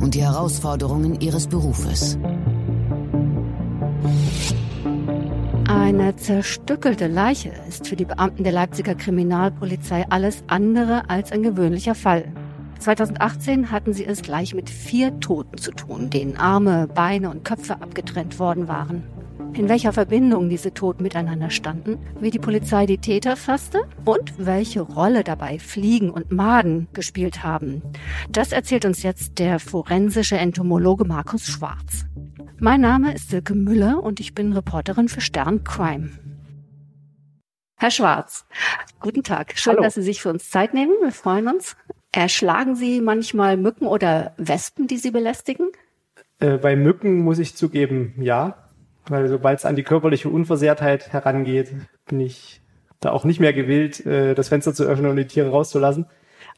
und die Herausforderungen ihres Berufes. Eine zerstückelte Leiche ist für die Beamten der Leipziger Kriminalpolizei alles andere als ein gewöhnlicher Fall. 2018 hatten sie es gleich mit vier Toten zu tun, denen Arme, Beine und Köpfe abgetrennt worden waren in welcher Verbindung diese Toten miteinander standen, wie die Polizei die Täter fasste und welche Rolle dabei Fliegen und Maden gespielt haben. Das erzählt uns jetzt der forensische Entomologe Markus Schwarz. Mein Name ist Silke Müller und ich bin Reporterin für Stern Crime. Herr Schwarz, guten Tag. Schön, Hallo. dass Sie sich für uns Zeit nehmen. Wir freuen uns. Erschlagen Sie manchmal Mücken oder Wespen, die Sie belästigen? Äh, bei Mücken muss ich zugeben, ja. Weil sobald es an die körperliche Unversehrtheit herangeht, bin ich da auch nicht mehr gewillt, äh, das Fenster zu öffnen und die Tiere rauszulassen.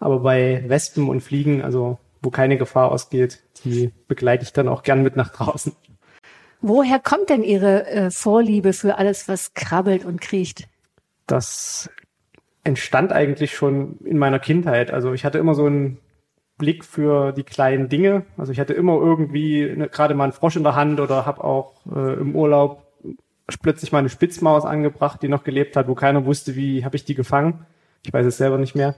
Aber bei Wespen und Fliegen, also wo keine Gefahr ausgeht, die begleite ich dann auch gern mit nach draußen. Woher kommt denn Ihre äh, Vorliebe für alles, was krabbelt und kriecht? Das entstand eigentlich schon in meiner Kindheit. Also ich hatte immer so ein Blick für die kleinen Dinge. Also ich hatte immer irgendwie ne, gerade mal einen Frosch in der Hand oder habe auch äh, im Urlaub plötzlich mal eine Spitzmaus angebracht, die noch gelebt hat, wo keiner wusste, wie habe ich die gefangen. Ich weiß es selber nicht mehr.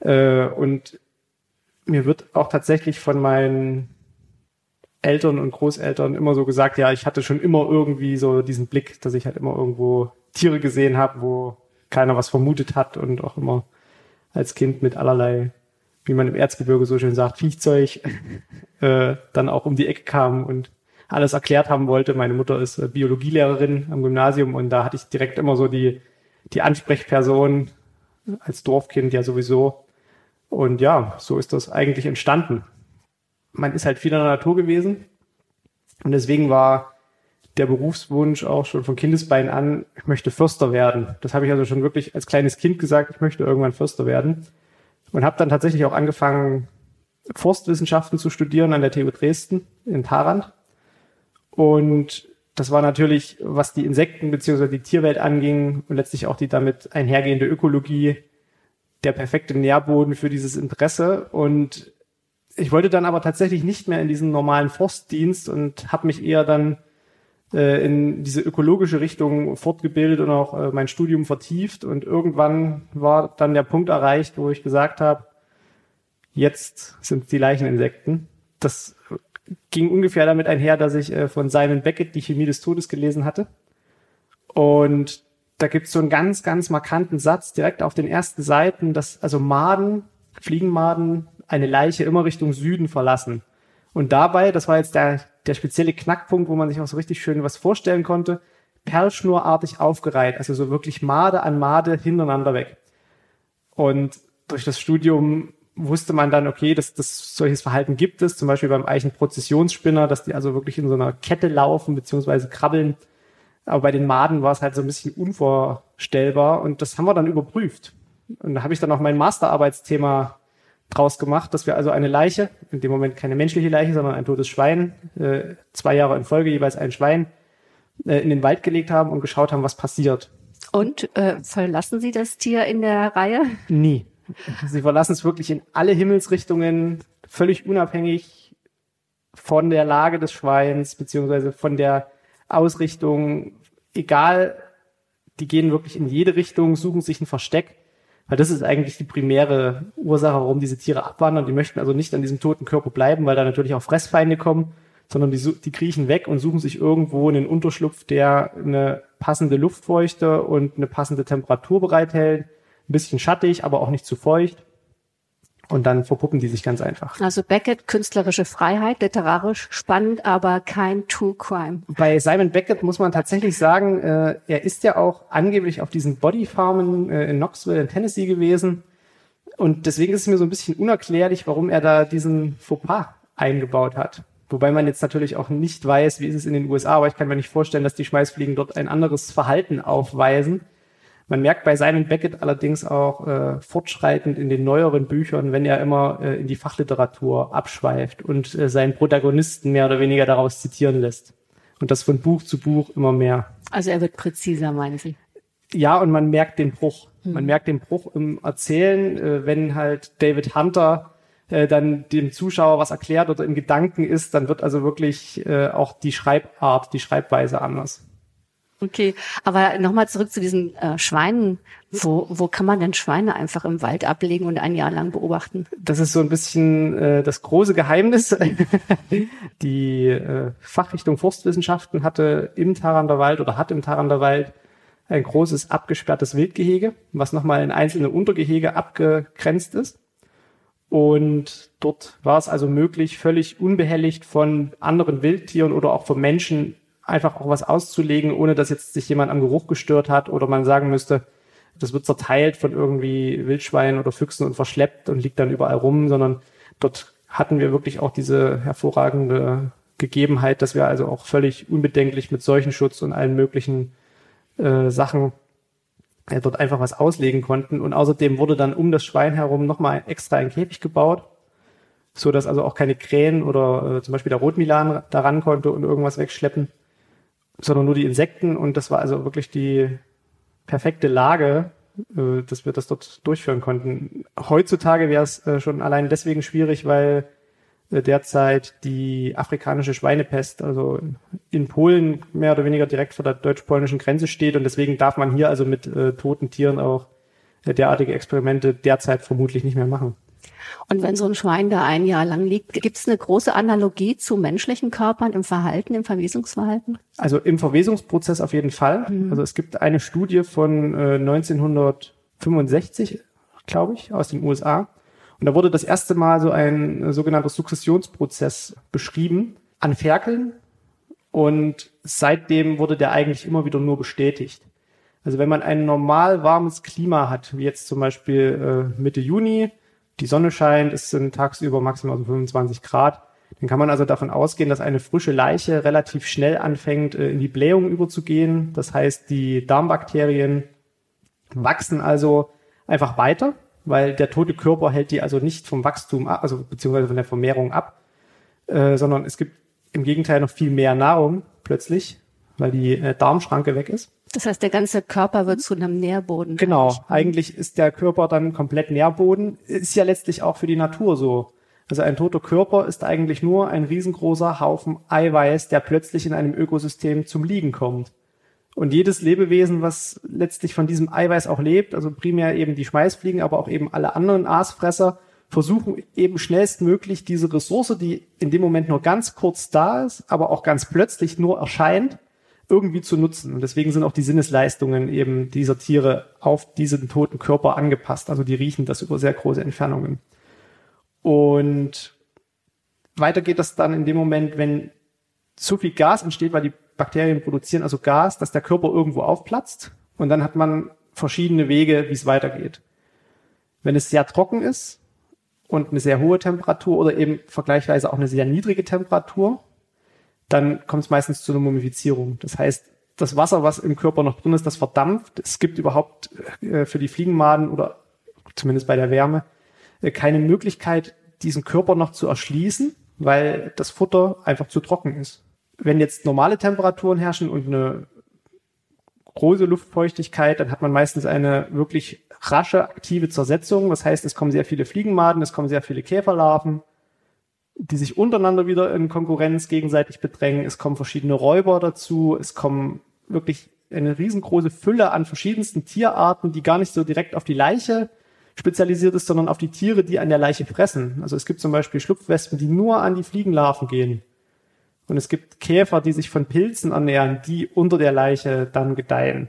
Äh, und mir wird auch tatsächlich von meinen Eltern und Großeltern immer so gesagt, ja, ich hatte schon immer irgendwie so diesen Blick, dass ich halt immer irgendwo Tiere gesehen habe, wo keiner was vermutet hat und auch immer als Kind mit allerlei wie man im Erzgebirge so schön sagt, Viechzeug, äh, dann auch um die Ecke kam und alles erklärt haben wollte. Meine Mutter ist äh, Biologielehrerin am Gymnasium und da hatte ich direkt immer so die, die Ansprechperson als Dorfkind ja sowieso. Und ja, so ist das eigentlich entstanden. Man ist halt viel in der Natur gewesen und deswegen war der Berufswunsch auch schon von Kindesbein an, ich möchte Förster werden. Das habe ich also schon wirklich als kleines Kind gesagt, ich möchte irgendwann Förster werden und habe dann tatsächlich auch angefangen, Forstwissenschaften zu studieren an der TU Dresden in Tarant. Und das war natürlich, was die Insekten bzw. die Tierwelt anging und letztlich auch die damit einhergehende Ökologie, der perfekte Nährboden für dieses Interesse. Und ich wollte dann aber tatsächlich nicht mehr in diesen normalen Forstdienst und habe mich eher dann äh, in diese ökologische Richtung fortgebildet und auch äh, mein Studium vertieft. Und irgendwann war dann der Punkt erreicht, wo ich gesagt habe, jetzt sind die Leicheninsekten. Das ging ungefähr damit einher, dass ich äh, von Simon Beckett die Chemie des Todes gelesen hatte. Und da gibt es so einen ganz, ganz markanten Satz direkt auf den ersten Seiten, dass also Maden, Fliegenmaden, eine Leiche immer Richtung Süden verlassen. Und dabei, das war jetzt der, der spezielle Knackpunkt, wo man sich auch so richtig schön was vorstellen konnte, perlschnurartig aufgereiht, also so wirklich Made an Made hintereinander weg. Und durch das Studium wusste man dann, okay, dass das solches Verhalten gibt es, zum Beispiel beim Eichenprozessionsspinner, dass die also wirklich in so einer Kette laufen beziehungsweise krabbeln. Aber bei den Maden war es halt so ein bisschen unvorstellbar und das haben wir dann überprüft. Und da habe ich dann auch mein Masterarbeitsthema draus gemacht, dass wir also eine Leiche, in dem Moment keine menschliche Leiche, sondern ein totes Schwein, äh, zwei Jahre in Folge jeweils ein Schwein, äh, in den Wald gelegt haben und geschaut haben, was passiert. Und äh, verlassen Sie das Tier in der Reihe? Nie. Sie verlassen es wirklich in alle Himmelsrichtungen, völlig unabhängig von der Lage des Schweins, beziehungsweise von der Ausrichtung, egal, die gehen wirklich in jede Richtung, suchen sich ein Versteck weil das ist eigentlich die primäre Ursache, warum diese Tiere abwandern. Die möchten also nicht an diesem toten Körper bleiben, weil da natürlich auch Fressfeinde kommen, sondern die, die kriechen weg und suchen sich irgendwo einen Unterschlupf, der eine passende Luftfeuchte und eine passende Temperatur bereithält. Ein bisschen schattig, aber auch nicht zu feucht. Und dann verpuppen die sich ganz einfach. Also Beckett, künstlerische Freiheit, literarisch spannend, aber kein True Crime. Bei Simon Beckett muss man tatsächlich sagen, äh, er ist ja auch angeblich auf diesen Bodyfarmen äh, in Knoxville in Tennessee gewesen. Und deswegen ist es mir so ein bisschen unerklärlich, warum er da diesen Fauxpas eingebaut hat. Wobei man jetzt natürlich auch nicht weiß, wie ist es in den USA, aber ich kann mir nicht vorstellen, dass die Schmeißfliegen dort ein anderes Verhalten aufweisen. Man merkt bei Simon Beckett allerdings auch äh, fortschreitend in den neueren Büchern, wenn er immer äh, in die Fachliteratur abschweift und äh, seinen Protagonisten mehr oder weniger daraus zitieren lässt. Und das von Buch zu Buch immer mehr. Also er wird präziser, meinen Sie? Ja, und man merkt den Bruch. Hm. Man merkt den Bruch im Erzählen, äh, wenn halt David Hunter äh, dann dem Zuschauer was erklärt oder im Gedanken ist, dann wird also wirklich äh, auch die Schreibart, die Schreibweise anders. Okay, aber nochmal zurück zu diesen äh, Schweinen. Wo, wo kann man denn Schweine einfach im Wald ablegen und ein Jahr lang beobachten? Das ist so ein bisschen äh, das große Geheimnis. Die äh, Fachrichtung Forstwissenschaften hatte im Tarander Wald oder hat im Tarander Wald ein großes abgesperrtes Wildgehege, was nochmal in einzelne Untergehege abgegrenzt ist. Und dort war es also möglich, völlig unbehelligt von anderen Wildtieren oder auch von Menschen einfach auch was auszulegen, ohne dass jetzt sich jemand am Geruch gestört hat oder man sagen müsste, das wird zerteilt von irgendwie Wildschweinen oder Füchsen und verschleppt und liegt dann überall rum, sondern dort hatten wir wirklich auch diese hervorragende Gegebenheit, dass wir also auch völlig unbedenklich mit Seuchenschutz und allen möglichen äh, Sachen äh, dort einfach was auslegen konnten. Und außerdem wurde dann um das Schwein herum nochmal extra ein Käfig gebaut, so dass also auch keine Krähen oder äh, zum Beispiel der Rotmilan daran konnte und irgendwas wegschleppen sondern nur die Insekten und das war also wirklich die perfekte Lage, äh, dass wir das dort durchführen konnten. Heutzutage wäre es äh, schon allein deswegen schwierig, weil äh, derzeit die afrikanische Schweinepest, also in Polen mehr oder weniger direkt vor der deutsch-polnischen Grenze steht und deswegen darf man hier also mit äh, toten Tieren auch äh, derartige Experimente derzeit vermutlich nicht mehr machen. Und wenn so ein Schwein da ein Jahr lang liegt, gibt es eine große Analogie zu menschlichen Körpern im Verhalten, im Verwesungsverhalten? Also im Verwesungsprozess auf jeden Fall. Mhm. Also es gibt eine Studie von äh, 1965, glaube ich, aus den USA. Und da wurde das erste Mal so ein äh, sogenannter Sukzessionsprozess beschrieben an Ferkeln. Und seitdem wurde der eigentlich immer wieder nur bestätigt. Also wenn man ein normal warmes Klima hat, wie jetzt zum Beispiel äh, Mitte Juni, die Sonne scheint, es sind tagsüber maximal so 25 Grad. Dann kann man also davon ausgehen, dass eine frische Leiche relativ schnell anfängt, äh, in die Blähung überzugehen. Das heißt, die Darmbakterien wachsen also einfach weiter, weil der tote Körper hält die also nicht vom Wachstum ab, also beziehungsweise von der Vermehrung ab, äh, sondern es gibt im Gegenteil noch viel mehr Nahrung plötzlich, weil die äh, Darmschranke weg ist. Das heißt, der ganze Körper wird zu einem Nährboden. Genau. Eigentlich ist der Körper dann komplett Nährboden. Ist ja letztlich auch für die Natur so. Also ein toter Körper ist eigentlich nur ein riesengroßer Haufen Eiweiß, der plötzlich in einem Ökosystem zum Liegen kommt. Und jedes Lebewesen, was letztlich von diesem Eiweiß auch lebt, also primär eben die Schmeißfliegen, aber auch eben alle anderen Aasfresser, versuchen eben schnellstmöglich diese Ressource, die in dem Moment nur ganz kurz da ist, aber auch ganz plötzlich nur erscheint, irgendwie zu nutzen. Und deswegen sind auch die Sinnesleistungen eben dieser Tiere auf diesen toten Körper angepasst. Also die riechen das über sehr große Entfernungen. Und weiter geht das dann in dem Moment, wenn zu viel Gas entsteht, weil die Bakterien produzieren also Gas, dass der Körper irgendwo aufplatzt. Und dann hat man verschiedene Wege, wie es weitergeht. Wenn es sehr trocken ist und eine sehr hohe Temperatur oder eben vergleichsweise auch eine sehr niedrige Temperatur, dann kommt es meistens zu einer Mumifizierung. Das heißt, das Wasser, was im Körper noch drin ist, das verdampft. Es gibt überhaupt äh, für die Fliegenmaden oder zumindest bei der Wärme äh, keine Möglichkeit, diesen Körper noch zu erschließen, weil das Futter einfach zu trocken ist. Wenn jetzt normale Temperaturen herrschen und eine große Luftfeuchtigkeit, dann hat man meistens eine wirklich rasche aktive Zersetzung. Das heißt, es kommen sehr viele Fliegenmaden, es kommen sehr viele Käferlarven, die sich untereinander wieder in Konkurrenz gegenseitig bedrängen. Es kommen verschiedene Räuber dazu. Es kommen wirklich eine riesengroße Fülle an verschiedensten Tierarten, die gar nicht so direkt auf die Leiche spezialisiert ist, sondern auf die Tiere, die an der Leiche fressen. Also es gibt zum Beispiel Schlupfwespen, die nur an die Fliegenlarven gehen. Und es gibt Käfer, die sich von Pilzen ernähren, die unter der Leiche dann gedeihen.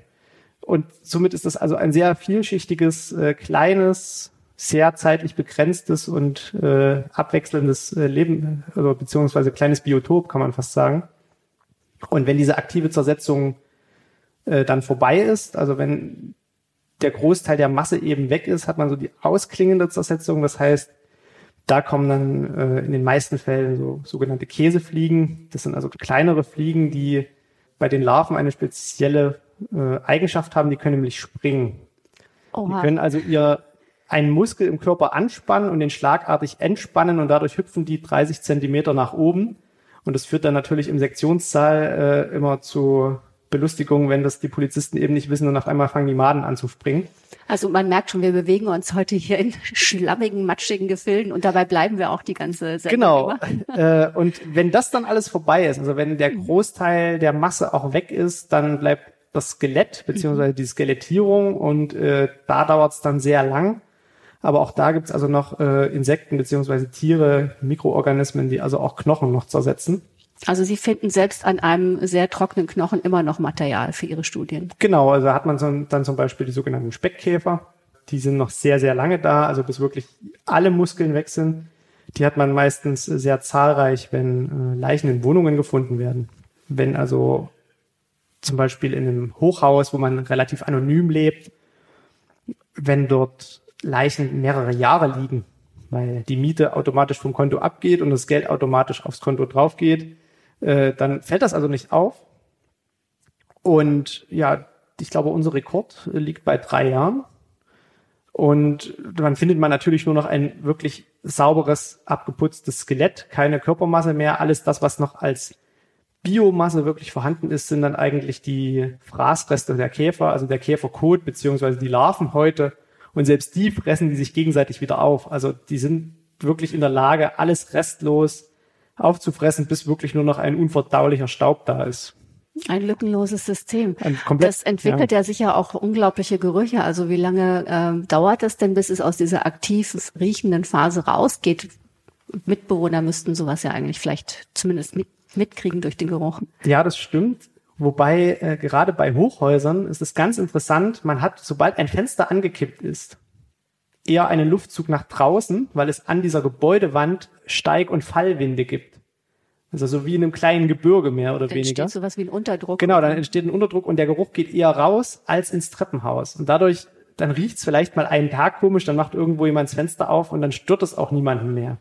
Und somit ist das also ein sehr vielschichtiges, äh, kleines, sehr zeitlich begrenztes und äh, abwechselndes äh, Leben, also beziehungsweise kleines Biotop, kann man fast sagen. Und wenn diese aktive Zersetzung äh, dann vorbei ist, also wenn der Großteil der Masse eben weg ist, hat man so die ausklingende Zersetzung. Das heißt, Da kommen dann äh, in den meisten Fällen so sogenannte Käsefliegen. Das sind also kleinere Fliegen, die bei den Larven eine spezielle äh, Eigenschaft haben, die können nämlich springen. Oha. Die können also ihr einen Muskel im Körper anspannen und den schlagartig entspannen und dadurch hüpfen die 30 Zentimeter nach oben. Und das führt dann natürlich im Sektionssaal äh, immer zu Belustigung, wenn das die Polizisten eben nicht wissen und auf einmal fangen die Maden an zu springen. Also man merkt schon, wir bewegen uns heute hier in schlammigen, matschigen Gefilden und dabei bleiben wir auch die ganze Sendung Genau. äh, und wenn das dann alles vorbei ist, also wenn der Großteil der Masse auch weg ist, dann bleibt das Skelett beziehungsweise die Skelettierung und äh, da dauert es dann sehr lang. Aber auch da gibt's also noch äh, Insekten beziehungsweise Tiere, Mikroorganismen, die also auch Knochen noch zersetzen. Also Sie finden selbst an einem sehr trockenen Knochen immer noch Material für Ihre Studien. Genau, also hat man so, dann zum Beispiel die sogenannten Speckkäfer. Die sind noch sehr, sehr lange da, also bis wirklich alle Muskeln weg sind. Die hat man meistens sehr zahlreich, wenn äh, Leichen in Wohnungen gefunden werden. Wenn also zum Beispiel in einem Hochhaus, wo man relativ anonym lebt, wenn dort Leichen mehrere Jahre liegen, weil die Miete automatisch vom Konto abgeht und das Geld automatisch aufs Konto draufgeht, äh, dann fällt das also nicht auf. Und ja, ich glaube, unser Rekord liegt bei drei Jahren. Und dann findet man natürlich nur noch ein wirklich sauberes, abgeputztes Skelett, keine Körpermasse mehr. Alles das, was noch als Biomasse wirklich vorhanden ist, sind dann eigentlich die Fraßreste der Käfer, also der Käferkot beziehungsweise die Larven heute. Und selbst die fressen die sich gegenseitig wieder auf. Also die sind wirklich in der Lage, alles restlos aufzufressen, bis wirklich nur noch ein unverdaulicher Staub da ist. Ein lückenloses System. Komplett, das entwickelt ja. ja. sicher auch unglaubliche Gerüche. Also wie lange äh, dauert das denn, bis es aus dieser aktiv riechenden Phase rausgeht? Mitbewohner müssten sowas ja eigentlich vielleicht zumindest mit, mitkriegen durch den Geruch. Ja, das stimmt. Wobei äh, gerade bei Hochhäusern ist es ganz interessant, man hat, sobald ein Fenster angekippt ist, eher einen Luftzug nach draußen, weil es an dieser Gebäudewand Steig- und Fallwinde gibt. Also so wie in einem kleinen Gebirge mehr oder dann weniger. Entsteht sowas wie ein Unterdruck. Genau, dann entsteht ein Unterdruck und der Geruch geht eher raus als ins Treppenhaus. Und dadurch, dann riecht's vielleicht mal einen Tag komisch, dann macht irgendwo jemand das Fenster auf und dann stört es auch niemanden mehr.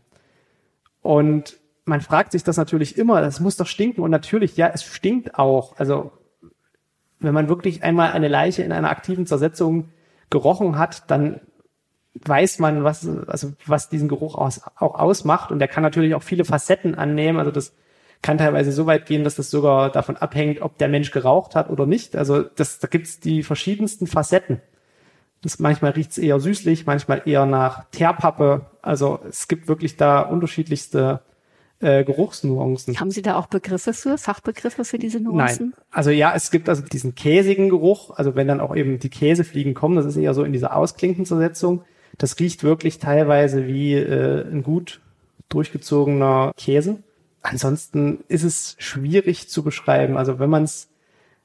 Und man fragt sich das natürlich immer, das muss doch stinken. Und natürlich, ja, es stinkt auch. Also wenn man wirklich einmal eine Leiche in einer aktiven Zersetzung gerochen hat, dann weiß man, was, also was diesen Geruch aus, auch ausmacht. Und der kann natürlich auch viele Facetten annehmen. Also das kann teilweise so weit gehen, dass das sogar davon abhängt, ob der Mensch geraucht hat oder nicht. Also das, da gibt's die verschiedensten Facetten. Das, manchmal riecht's eher süßlich, manchmal eher nach Teerpappe. Also es gibt wirklich da unterschiedlichste äh, Geruchsnuancen. Haben Sie da auch Begriffe für, Fachbegriffe für diese Nuancen? Nein. Also ja, es gibt also diesen käsigen Geruch, also wenn dann auch eben die Käsefliegen kommen, das ist eher so in dieser Ausklinkenzersetzung. Das riecht wirklich teilweise wie äh, ein gut durchgezogener Käse. Ansonsten ist es schwierig zu beschreiben. Also wenn man es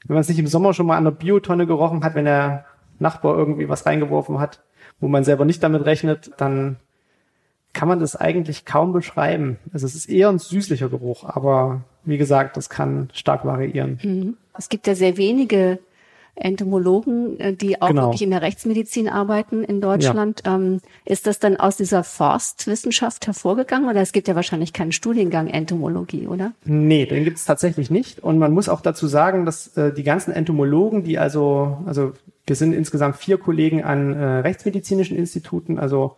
wenn man es nicht im Sommer schon mal an der Biotonne gerochen hat, wenn der Nachbar irgendwie was reingeworfen hat, wo man selber nicht damit rechnet, dann kann man das eigentlich kaum beschreiben. Also es ist eher ein süßlicher Geruch, aber wie gesagt, das kann stark variieren. Mhm. Es gibt ja sehr wenige Entomologen, äh, die auch genau. wirklich in der Rechtsmedizin arbeiten in Deutschland. Ja. Ähm, ist das dann aus dieser Forstwissenschaft hervorgegangen oder es gibt ja wahrscheinlich keinen Studiengang Entomologie, oder? Nee, den gibt es tatsächlich nicht. Und man muss auch dazu sagen, dass äh, die ganzen Entomologen, die also, also wir sind insgesamt vier Kollegen an äh, rechtsmedizinischen Instituten, also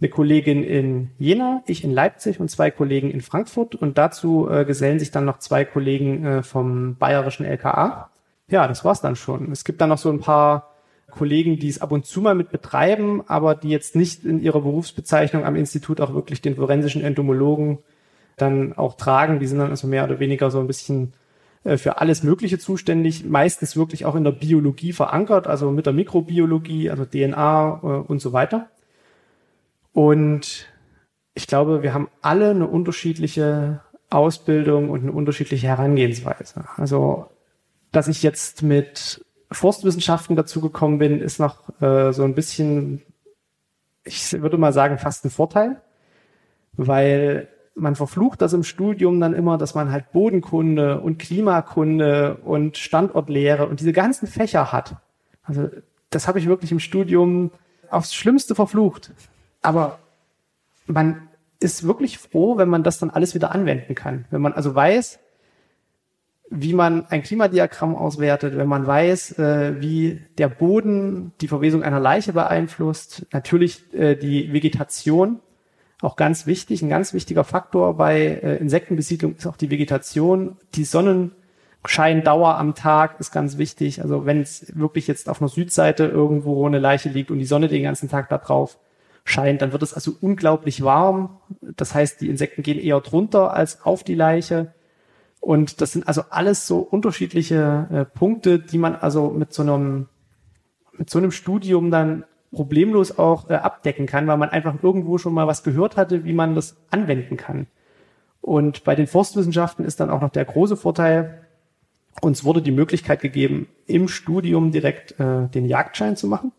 eine Kollegin in Jena, ich in Leipzig und zwei Kollegen in Frankfurt. Und dazu äh, gesellen sich dann noch zwei Kollegen äh, vom bayerischen LKA. Ja, das war's dann schon. Es gibt dann noch so ein paar Kollegen, die es ab und zu mal mit betreiben, aber die jetzt nicht in ihrer Berufsbezeichnung am Institut auch wirklich den forensischen Entomologen dann auch tragen. Die sind dann also mehr oder weniger so ein bisschen äh, für alles Mögliche zuständig, meistens wirklich auch in der Biologie verankert, also mit der Mikrobiologie, also DNA äh, und so weiter. Und ich glaube, wir haben alle eine unterschiedliche Ausbildung und eine unterschiedliche Herangehensweise. Also, dass ich jetzt mit Forstwissenschaften dazugekommen bin, ist noch äh, so ein bisschen, ich würde mal sagen, fast ein Vorteil, weil man verflucht das im Studium dann immer, dass man halt Bodenkunde und Klimakunde und Standortlehre und diese ganzen Fächer hat. Also das habe ich wirklich im Studium aufs Schlimmste verflucht aber man ist wirklich froh, wenn man das dann alles wieder anwenden kann. Wenn man also weiß, wie man ein Klimadiagramm auswertet, wenn man weiß, äh, wie der Boden die Verwesung einer Leiche beeinflusst, natürlich äh, die Vegetation, auch ganz wichtig, ein ganz wichtiger Faktor bei äh, Insektenbesiedlung ist auch die Vegetation, die Sonnenscheindauer am Tag ist ganz wichtig. Also wenn es wirklich jetzt auf einer Südseite irgendwo eine Leiche liegt und die Sonne den ganzen Tag da drauf scheint, dann wird es also unglaublich warm. Das heißt, die Insekten gehen eher drunter als auf die Leiche. Und das sind also alles so unterschiedliche äh, Punkte, die man also mit so einem, mit so einem Studium dann problemlos auch äh, abdecken kann, weil man einfach irgendwo schon mal was gehört hatte, wie man das anwenden kann. Und bei den Forstwissenschaften ist dann auch noch der große Vorteil, uns wurde die Möglichkeit gegeben, im Studium direkt äh, den Jagdschein zu machen.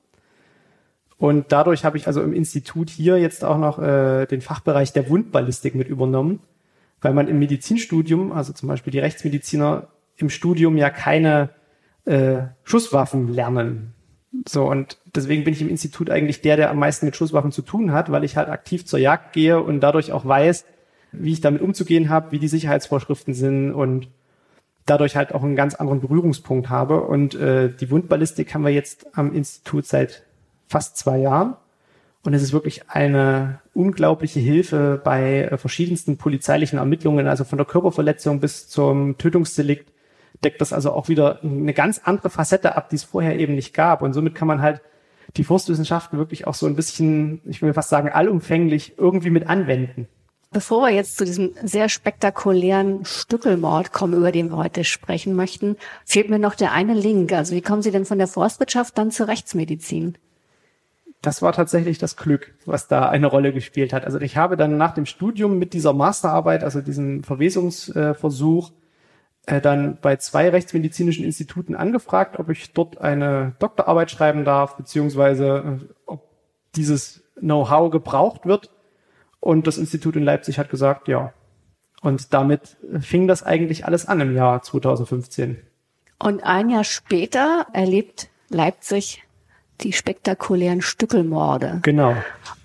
Und dadurch habe ich also im Institut hier jetzt auch noch äh, den Fachbereich der Wundballistik mit übernommen, weil man im Medizinstudium, also zum Beispiel die Rechtsmediziner im Studium ja keine äh, Schusswaffen lernen. So, und deswegen bin ich im Institut eigentlich der, der am meisten mit Schusswaffen zu tun hat, weil ich halt aktiv zur Jagd gehe und dadurch auch weiß, wie ich damit umzugehen habe, wie die Sicherheitsvorschriften sind und dadurch halt auch einen ganz anderen Berührungspunkt habe. Und äh, die Wundballistik haben wir jetzt am Institut seit fast zwei Jahren. Und es ist wirklich eine unglaubliche Hilfe bei äh, verschiedensten polizeilichen Ermittlungen, also von der Körperverletzung bis zum Tötungsdelikt deckt das also auch wieder eine ganz andere Facette ab, die es vorher eben nicht gab. Und somit kann man halt die Forstwissenschaften wirklich auch so ein bisschen, ich will fast sagen, allumfänglich irgendwie mit anwenden. Bevor wir jetzt zu diesem sehr spektakulären Stückelmord kommen, über den wir heute sprechen möchten, fehlt mir noch der eine Link. Also wie kommen Sie denn von der Forstwirtschaft dann zur Rechtsmedizin? Das war tatsächlich das Glück, was da eine Rolle gespielt hat. Also ich habe dann nach dem Studium mit dieser Masterarbeit, also diesem Verwesungsversuch, äh, dann bei zwei rechtsmedizinischen Instituten angefragt, ob ich dort eine Doktorarbeit schreiben darf, beziehungsweise äh, ob dieses Know-how gebraucht wird. Und das Institut in Leipzig hat gesagt, ja. Und damit fing das eigentlich alles an im Jahr 2015. Und ein Jahr später erlebt Leipzig die spektakulären Stückelmorde. Genau.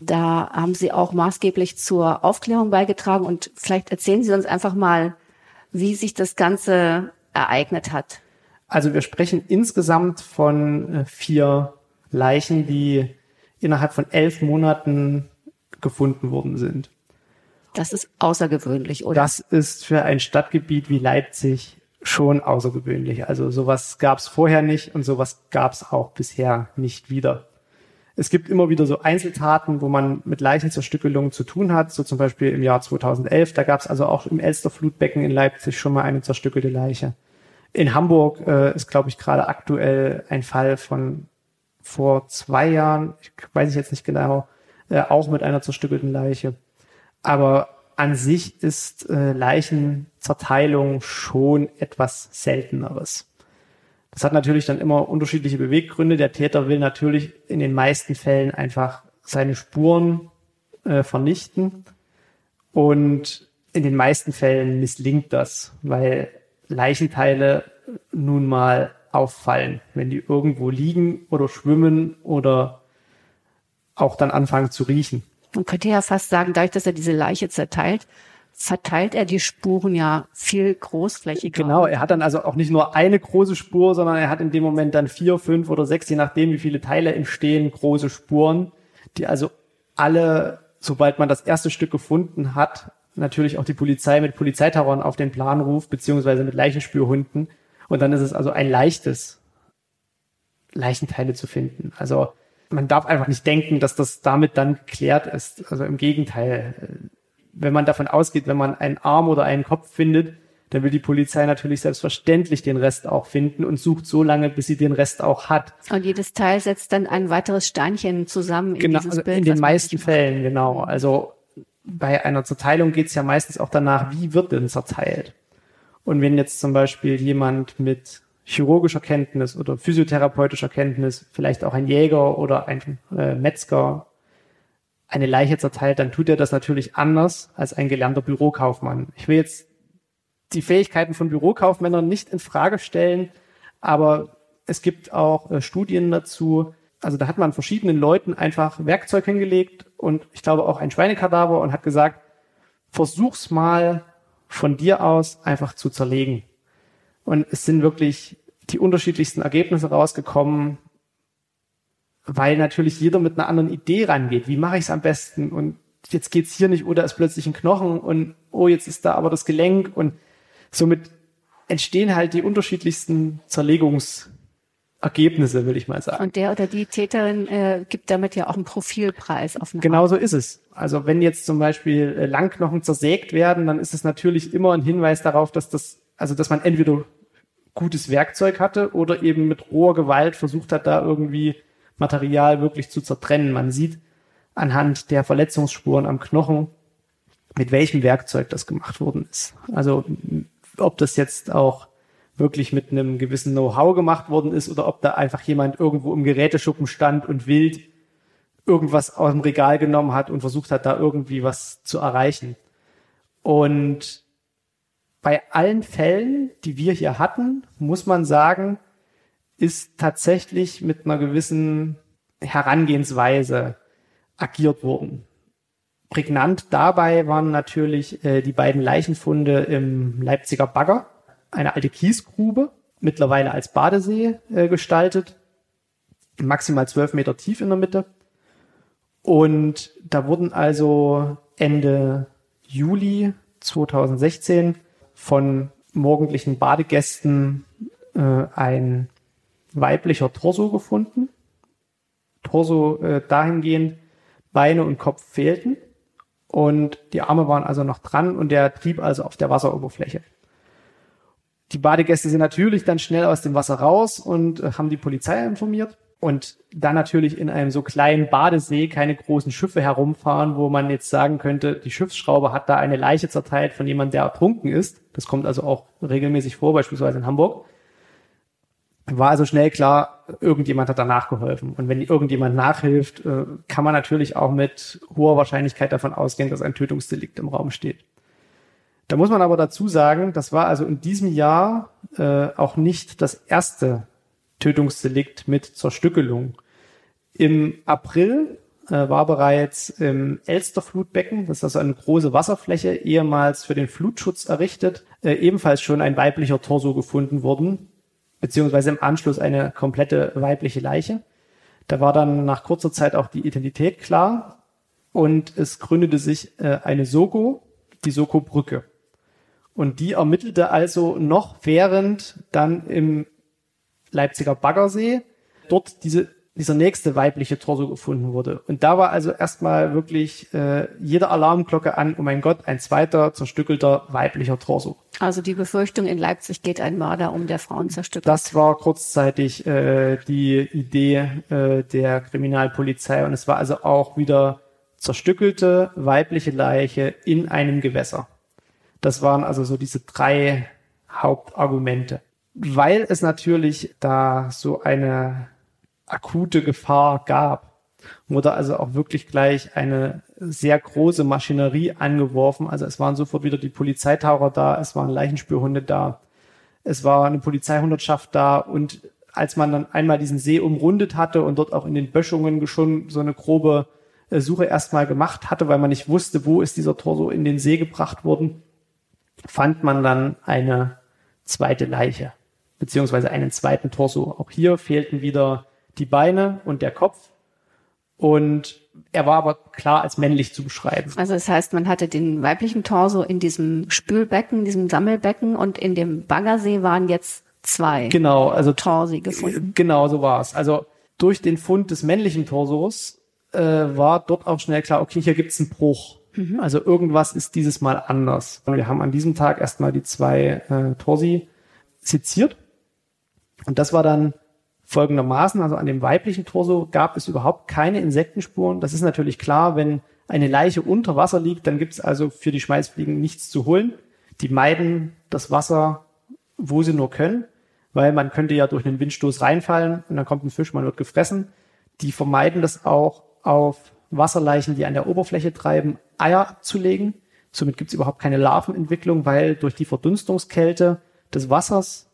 Da haben Sie auch maßgeblich zur Aufklärung beigetragen und vielleicht erzählen Sie uns einfach mal, wie sich das Ganze ereignet hat. Also wir sprechen insgesamt von äh, vier Leichen, die innerhalb von elf Monaten gefunden worden sind. Das ist außergewöhnlich, oder? Das ist für ein Stadtgebiet wie Leipzig schon außergewöhnlich. Also sowas gab es vorher nicht und sowas gab es auch bisher nicht wieder. Es gibt immer wieder so Einzeltaten, wo man mit Leichenzerstückelungen zu tun hat, so zum Beispiel im Jahr 2011. Da gab es also auch im Elsterflutbecken in Leipzig schon mal eine zerstückelte Leiche. In Hamburg äh, ist, glaube ich, gerade aktuell ein Fall von vor zwei Jahren, ich weiß ich jetzt nicht genau, äh, auch mit einer zerstückelten Leiche. Aber an sich ist äh, Leichenzerteilung schon etwas Selteneres. Das hat natürlich dann immer unterschiedliche Beweggründe. Der Täter will natürlich in den meisten Fällen einfach seine Spuren äh, vernichten. Und in den meisten Fällen misslingt das, weil Leichenteile nun mal auffallen, wenn die irgendwo liegen oder schwimmen oder auch dann anfangen zu riechen. Man könnte ja fast sagen, dadurch, dass er diese Leiche zerteilt, verteilt er die Spuren ja viel großflächiger. Genau, er hat dann also auch nicht nur eine große Spur, sondern er hat in dem Moment dann vier, fünf oder sechs, je nachdem, wie viele Teile entstehen, große Spuren, die also alle, sobald man das erste Stück gefunden hat, natürlich auch die Polizei mit Polizeiterrorn auf den Plan ruft, beziehungsweise mit Leichenspürhunden. Und dann ist es also ein leichtes, Leichenteile zu finden. Also man darf einfach nicht denken, dass das damit dann geklärt ist. Also im Gegenteil wenn man davon ausgeht, wenn man einen Arm oder einen Kopf findet, dann will die Polizei natürlich selbstverständlich den Rest auch finden und sucht so lange, bis sie den Rest auch hat. Und jedes Teil setzt dann ein weiteres Steinchen zusammen in genau, dieses also Bild. In den meisten Fällen, genau. Also bei einer Zerteilung geht es ja meistens auch danach, wie wird denn zerteilt? Und wenn jetzt zum Beispiel jemand mit chirurgischer Kenntnis oder physiotherapeutischer Kenntnis, vielleicht auch ein Jäger oder ein äh, Metzger eine Leiche zerteilt, dann tut er das natürlich anders als ein gelernter Bürokaufmann. Ich will jetzt die Fähigkeiten von Bürokaufmännern nicht in Frage stellen, aber es gibt auch äh, Studien dazu. Also da hat man verschiedenen Leuten einfach Werkzeug hingelegt und ich glaube auch ein Schweinekadaver und hat gesagt, versuch's mal von dir aus einfach zu zerlegen. Und es sind wirklich die unterschiedlichsten Ergebnisse rausgekommen, weil natürlich jeder mit einer anderen Idee rangeht. Wie mache ich es am besten? Und jetzt geht's hier nicht, oder ist plötzlich ein Knochen und oh, jetzt ist da aber das Gelenk und somit entstehen halt die unterschiedlichsten Zerlegungsergebnisse, will ich mal sagen. Und der oder die Täterin äh, gibt damit ja auch einen Profilpreis auf eine Genau so ist es. Also wenn jetzt zum Beispiel äh, Langknochen zersägt werden, dann ist es natürlich immer ein Hinweis darauf, dass das, also dass man entweder gutes Werkzeug hatte oder eben mit roher Gewalt versucht hat, da irgendwie Material wirklich zu zertrennen. Man sieht anhand der Verletzungsspuren am Knochen, mit welchem Werkzeug das gemacht worden ist. Also ob das jetzt auch wirklich mit einem gewissen Know-how gemacht worden ist oder ob da einfach jemand irgendwo im Geräteschuppen stand und wild irgendwas aus dem Regal genommen hat und versucht hat, da irgendwie was zu erreichen. Und bei allen Fällen, die wir hier hatten, muss man sagen, ist tatsächlich mit einer gewissen Herangehensweise agiert worden. Prägnant dabei waren natürlich äh, die beiden Leichenfunde im Leipziger Bagger, eine alte Kiesgrube, mittlerweile als Badesee äh, gestaltet, maximal zwölf Meter tief in der Mitte. Und da wurden also Ende Juli 2016 von morgendlichen Badegästen äh, ein weiblicher Torso gefunden. Torso äh, dahingehend, Beine und Kopf fehlten und die Arme waren also noch dran und der trieb also auf der Wasseroberfläche. Die Badegäste sind natürlich dann schnell aus dem Wasser raus und äh, haben die Polizei informiert und dann natürlich in einem so kleinen Badesee keine großen Schiffe herumfahren, wo man jetzt sagen könnte, die Schiffsschraube hat da eine Leiche zerteilt von jemandem, der ertrunken ist. Das kommt also auch regelmäßig vor, beispielsweise in Hamburg war also schnell klar, irgendjemand hat danach geholfen. Und wenn irgendjemand nachhilft, äh, kann man natürlich auch mit hoher Wahrscheinlichkeit davon ausgehen, dass ein Tötungsdelikt im Raum steht. Da muss man aber dazu sagen, das war also in diesem Jahr äh, auch nicht das erste Tötungsdelikt mit Zerstückelung. Im April äh, war bereits im Elsterflutbecken, das ist also eine große Wasserfläche, ehemals für den Flutschutz errichtet, äh, ebenfalls schon ein weiblicher Torso gefunden worden, beziehungsweise im Anschluss eine komplette weibliche Leiche. Da war dann nach kurzer Zeit auch die Identität klar und es gründete sich äh, eine Soko, die Soko-Brücke. Und die ermittelte also noch während dann im Leipziger Baggersee dort diese dieser nächste weibliche Torso gefunden wurde. Und da war also erstmal wirklich äh, jede Alarmglocke an, oh mein Gott, ein zweiter zerstückelter weiblicher Torso. Also die Befürchtung, in Leipzig geht ein Mörder um der Frauen zerstückelt. Das war kurzzeitig äh, die Idee äh, der Kriminalpolizei und es war also auch wieder zerstückelte weibliche Leiche in einem Gewässer. Das waren also so diese drei Hauptargumente. Weil es natürlich da so eine akute Gefahr gab. Wurde also auch wirklich gleich eine sehr große Maschinerie angeworfen. Also es waren sofort wieder die Polizeitaucher da, es waren Leichenspürhunde da, es war eine Polizeihundertschaft da und als man dann einmal diesen See umrundet hatte und dort auch in den Böschungen schon so eine grobe äh, Suche erstmal gemacht hatte, weil man nicht wusste, wo ist dieser Torso in den See gebracht worden, fand man dann eine zweite Leiche, beziehungsweise einen zweiten Torso. Auch hier fehlten wieder die Beine und der Kopf. Und er war aber klar als männlich zu beschreiben. Also das heißt, man hatte den weiblichen Torso in diesem Spülbecken, diesem Sammelbecken und in dem Baggersee waren jetzt zwei genau, also Torsi gefunden. Genau, so war es. Also durch den Fund des männlichen Torsos äh, war dort auch schnell klar, okay, hier gibt's einen Bruch. Mhm. Also irgendwas ist dieses Mal anders. Wir haben an diesem Tag erstmal die zwei äh, Torsi seziert. Und das war dann folgendermaßen, also an dem weiblichen Torso gab es überhaupt keine Insektenspuren. Das ist natürlich klar, wenn eine Leiche unter Wasser liegt, dann gibt es also für die Schmeißfliegen nichts zu holen. Die meiden das Wasser, wo sie nur können, weil man könnte ja durch einen Windstoß reinfallen und dann kommt ein Fisch, man wird gefressen. Die vermeiden das auch auf Wasserleichen, die an der Oberfläche treiben, Eier abzulegen. Somit gibt es überhaupt keine Larvenentwicklung, weil durch die Verdunstungskälte des Wassers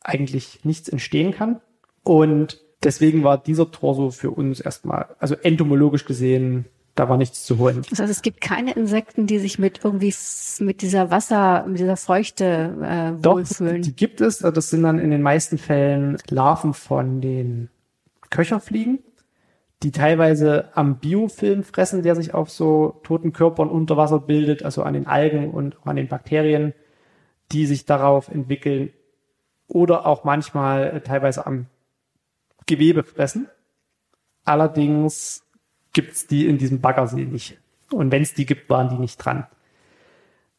eigentlich nichts entstehen kann. Und deswegen war dieser Torso für uns erstmal, also entomologisch gesehen, da war nichts zu holen. Das heißt, es gibt keine Insekten, die sich mit irgendwie mit dieser Wasser, mit dieser Feuchte äh, wohlfühlen. Doch, die gibt es. Das sind dann in den meisten Fällen Larven von den Köcherfliegen, die teilweise am Biofilm fressen, der sich auf so toten Körpern unter Wasser bildet, also an den Algen und auch an den Bakterien, die sich darauf entwickeln. Oder auch manchmal teilweise am Gewebe fressen. Allerdings gibt's die in diesem Baggersee nicht. Und wenn es die gibt, waren die nicht dran.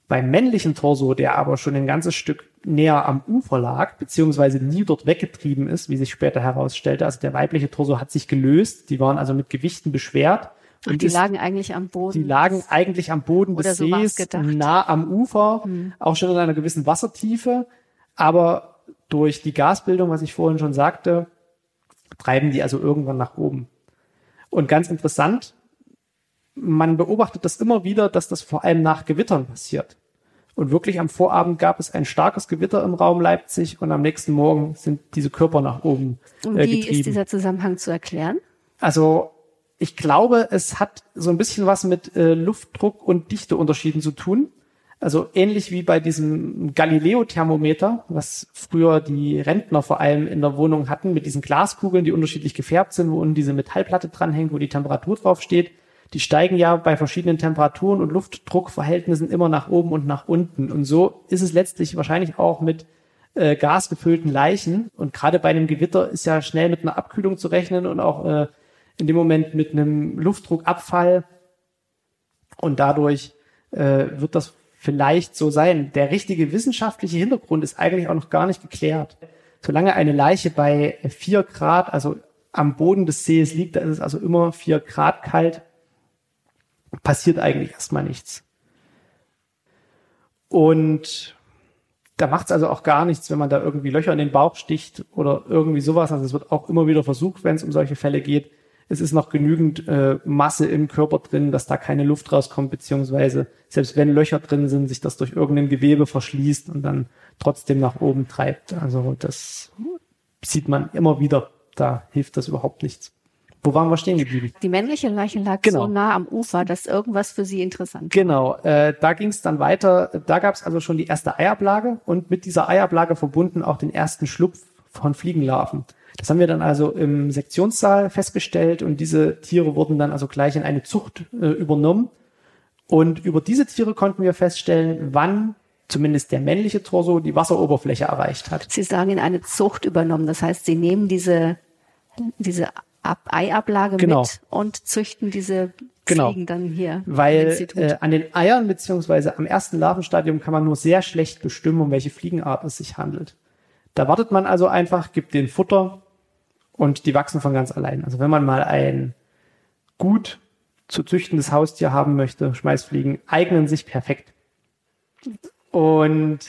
Beim männlichen Torso, der aber schon ein ganzes Stück näher am Ufer lag, beziehungsweise nie dort weggetrieben ist, wie sich später herausstellte, also der weibliche Torso hat sich gelöst, die waren also mit Gewichten beschwert. Ach, die ist, lagen eigentlich am Boden. Die lagen eigentlich am Boden des so Sees, nah am Ufer, hm. auch schon in einer gewissen Wassertiefe, aber durch die Gasbildung, was ich vorhin schon sagte, treiben die also irgendwann nach oben. Und ganz interessant, man beobachtet das immer wieder, dass das vor allem nach Gewittern passiert. Und wirklich am Vorabend gab es ein starkes Gewitter im Raum Leipzig und am nächsten Morgen sind diese Körper nach oben und äh, getrieben. Wie ist dieser Zusammenhang zu erklären? Also ich glaube, es hat so ein bisschen was mit äh, Luftdruck und Dichteunterschieden zu tun. Also ähnlich wie bei diesem Galileo-Thermometer, was früher die Rentner vor allem in der Wohnung hatten, mit diesen Glaskugeln, die unterschiedlich gefärbt sind, wo unten diese Metallplatte dranhängt, wo die Temperatur drauf steht. Die steigen ja bei verschiedenen Temperaturen und Luftdruckverhältnissen immer nach oben und nach unten. Und so ist es letztlich wahrscheinlich auch mit äh, gasgefüllten Leichen. Und gerade bei einem Gewitter ist ja schnell mit einer Abkühlung zu rechnen und auch äh, in dem Moment mit einem Luftdruckabfall. Und dadurch äh, wird das vielleicht so sein. Der richtige wissenschaftliche Hintergrund ist eigentlich auch noch gar nicht geklärt. Solange eine Leiche bei vier Grad, also am Boden des Sees liegt, da ist es also immer vier Grad kalt, passiert eigentlich erstmal nichts. Und da macht es also auch gar nichts, wenn man da irgendwie Löcher in den Bauch sticht oder irgendwie sowas. Also es wird auch immer wieder versucht, wenn es um solche Fälle geht, es ist noch genügend äh, Masse im Körper drin, dass da keine Luft rauskommt, beziehungsweise selbst wenn Löcher drin sind, sich das durch irgendein Gewebe verschließt und dann trotzdem nach oben treibt. Also das sieht man immer wieder. Da hilft das überhaupt nichts. Wo waren wir stehen geblieben? Die männliche Leiche lag genau. so nah am Ufer, dass irgendwas für sie interessant war. Genau, äh, da ging es dann weiter. Da gab es also schon die erste Eiablage und mit dieser Eiablage verbunden auch den ersten Schlupf von Fliegenlarven. Das haben wir dann also im Sektionssaal festgestellt und diese Tiere wurden dann also gleich in eine Zucht äh, übernommen. Und über diese Tiere konnten wir feststellen, wann zumindest der männliche Torso die Wasseroberfläche erreicht hat. Sie sagen in eine Zucht übernommen. Das heißt, Sie nehmen diese, diese Ab Eiablage genau. mit und züchten diese genau. Ziegen dann hier. Weil äh, an den Eiern beziehungsweise am ersten Larvenstadium kann man nur sehr schlecht bestimmen, um welche Fliegenart es sich handelt. Da wartet man also einfach, gibt den Futter und die wachsen von ganz allein. Also wenn man mal ein gut zu züchtendes Haustier haben möchte, Schmeißfliegen eignen sich perfekt. Und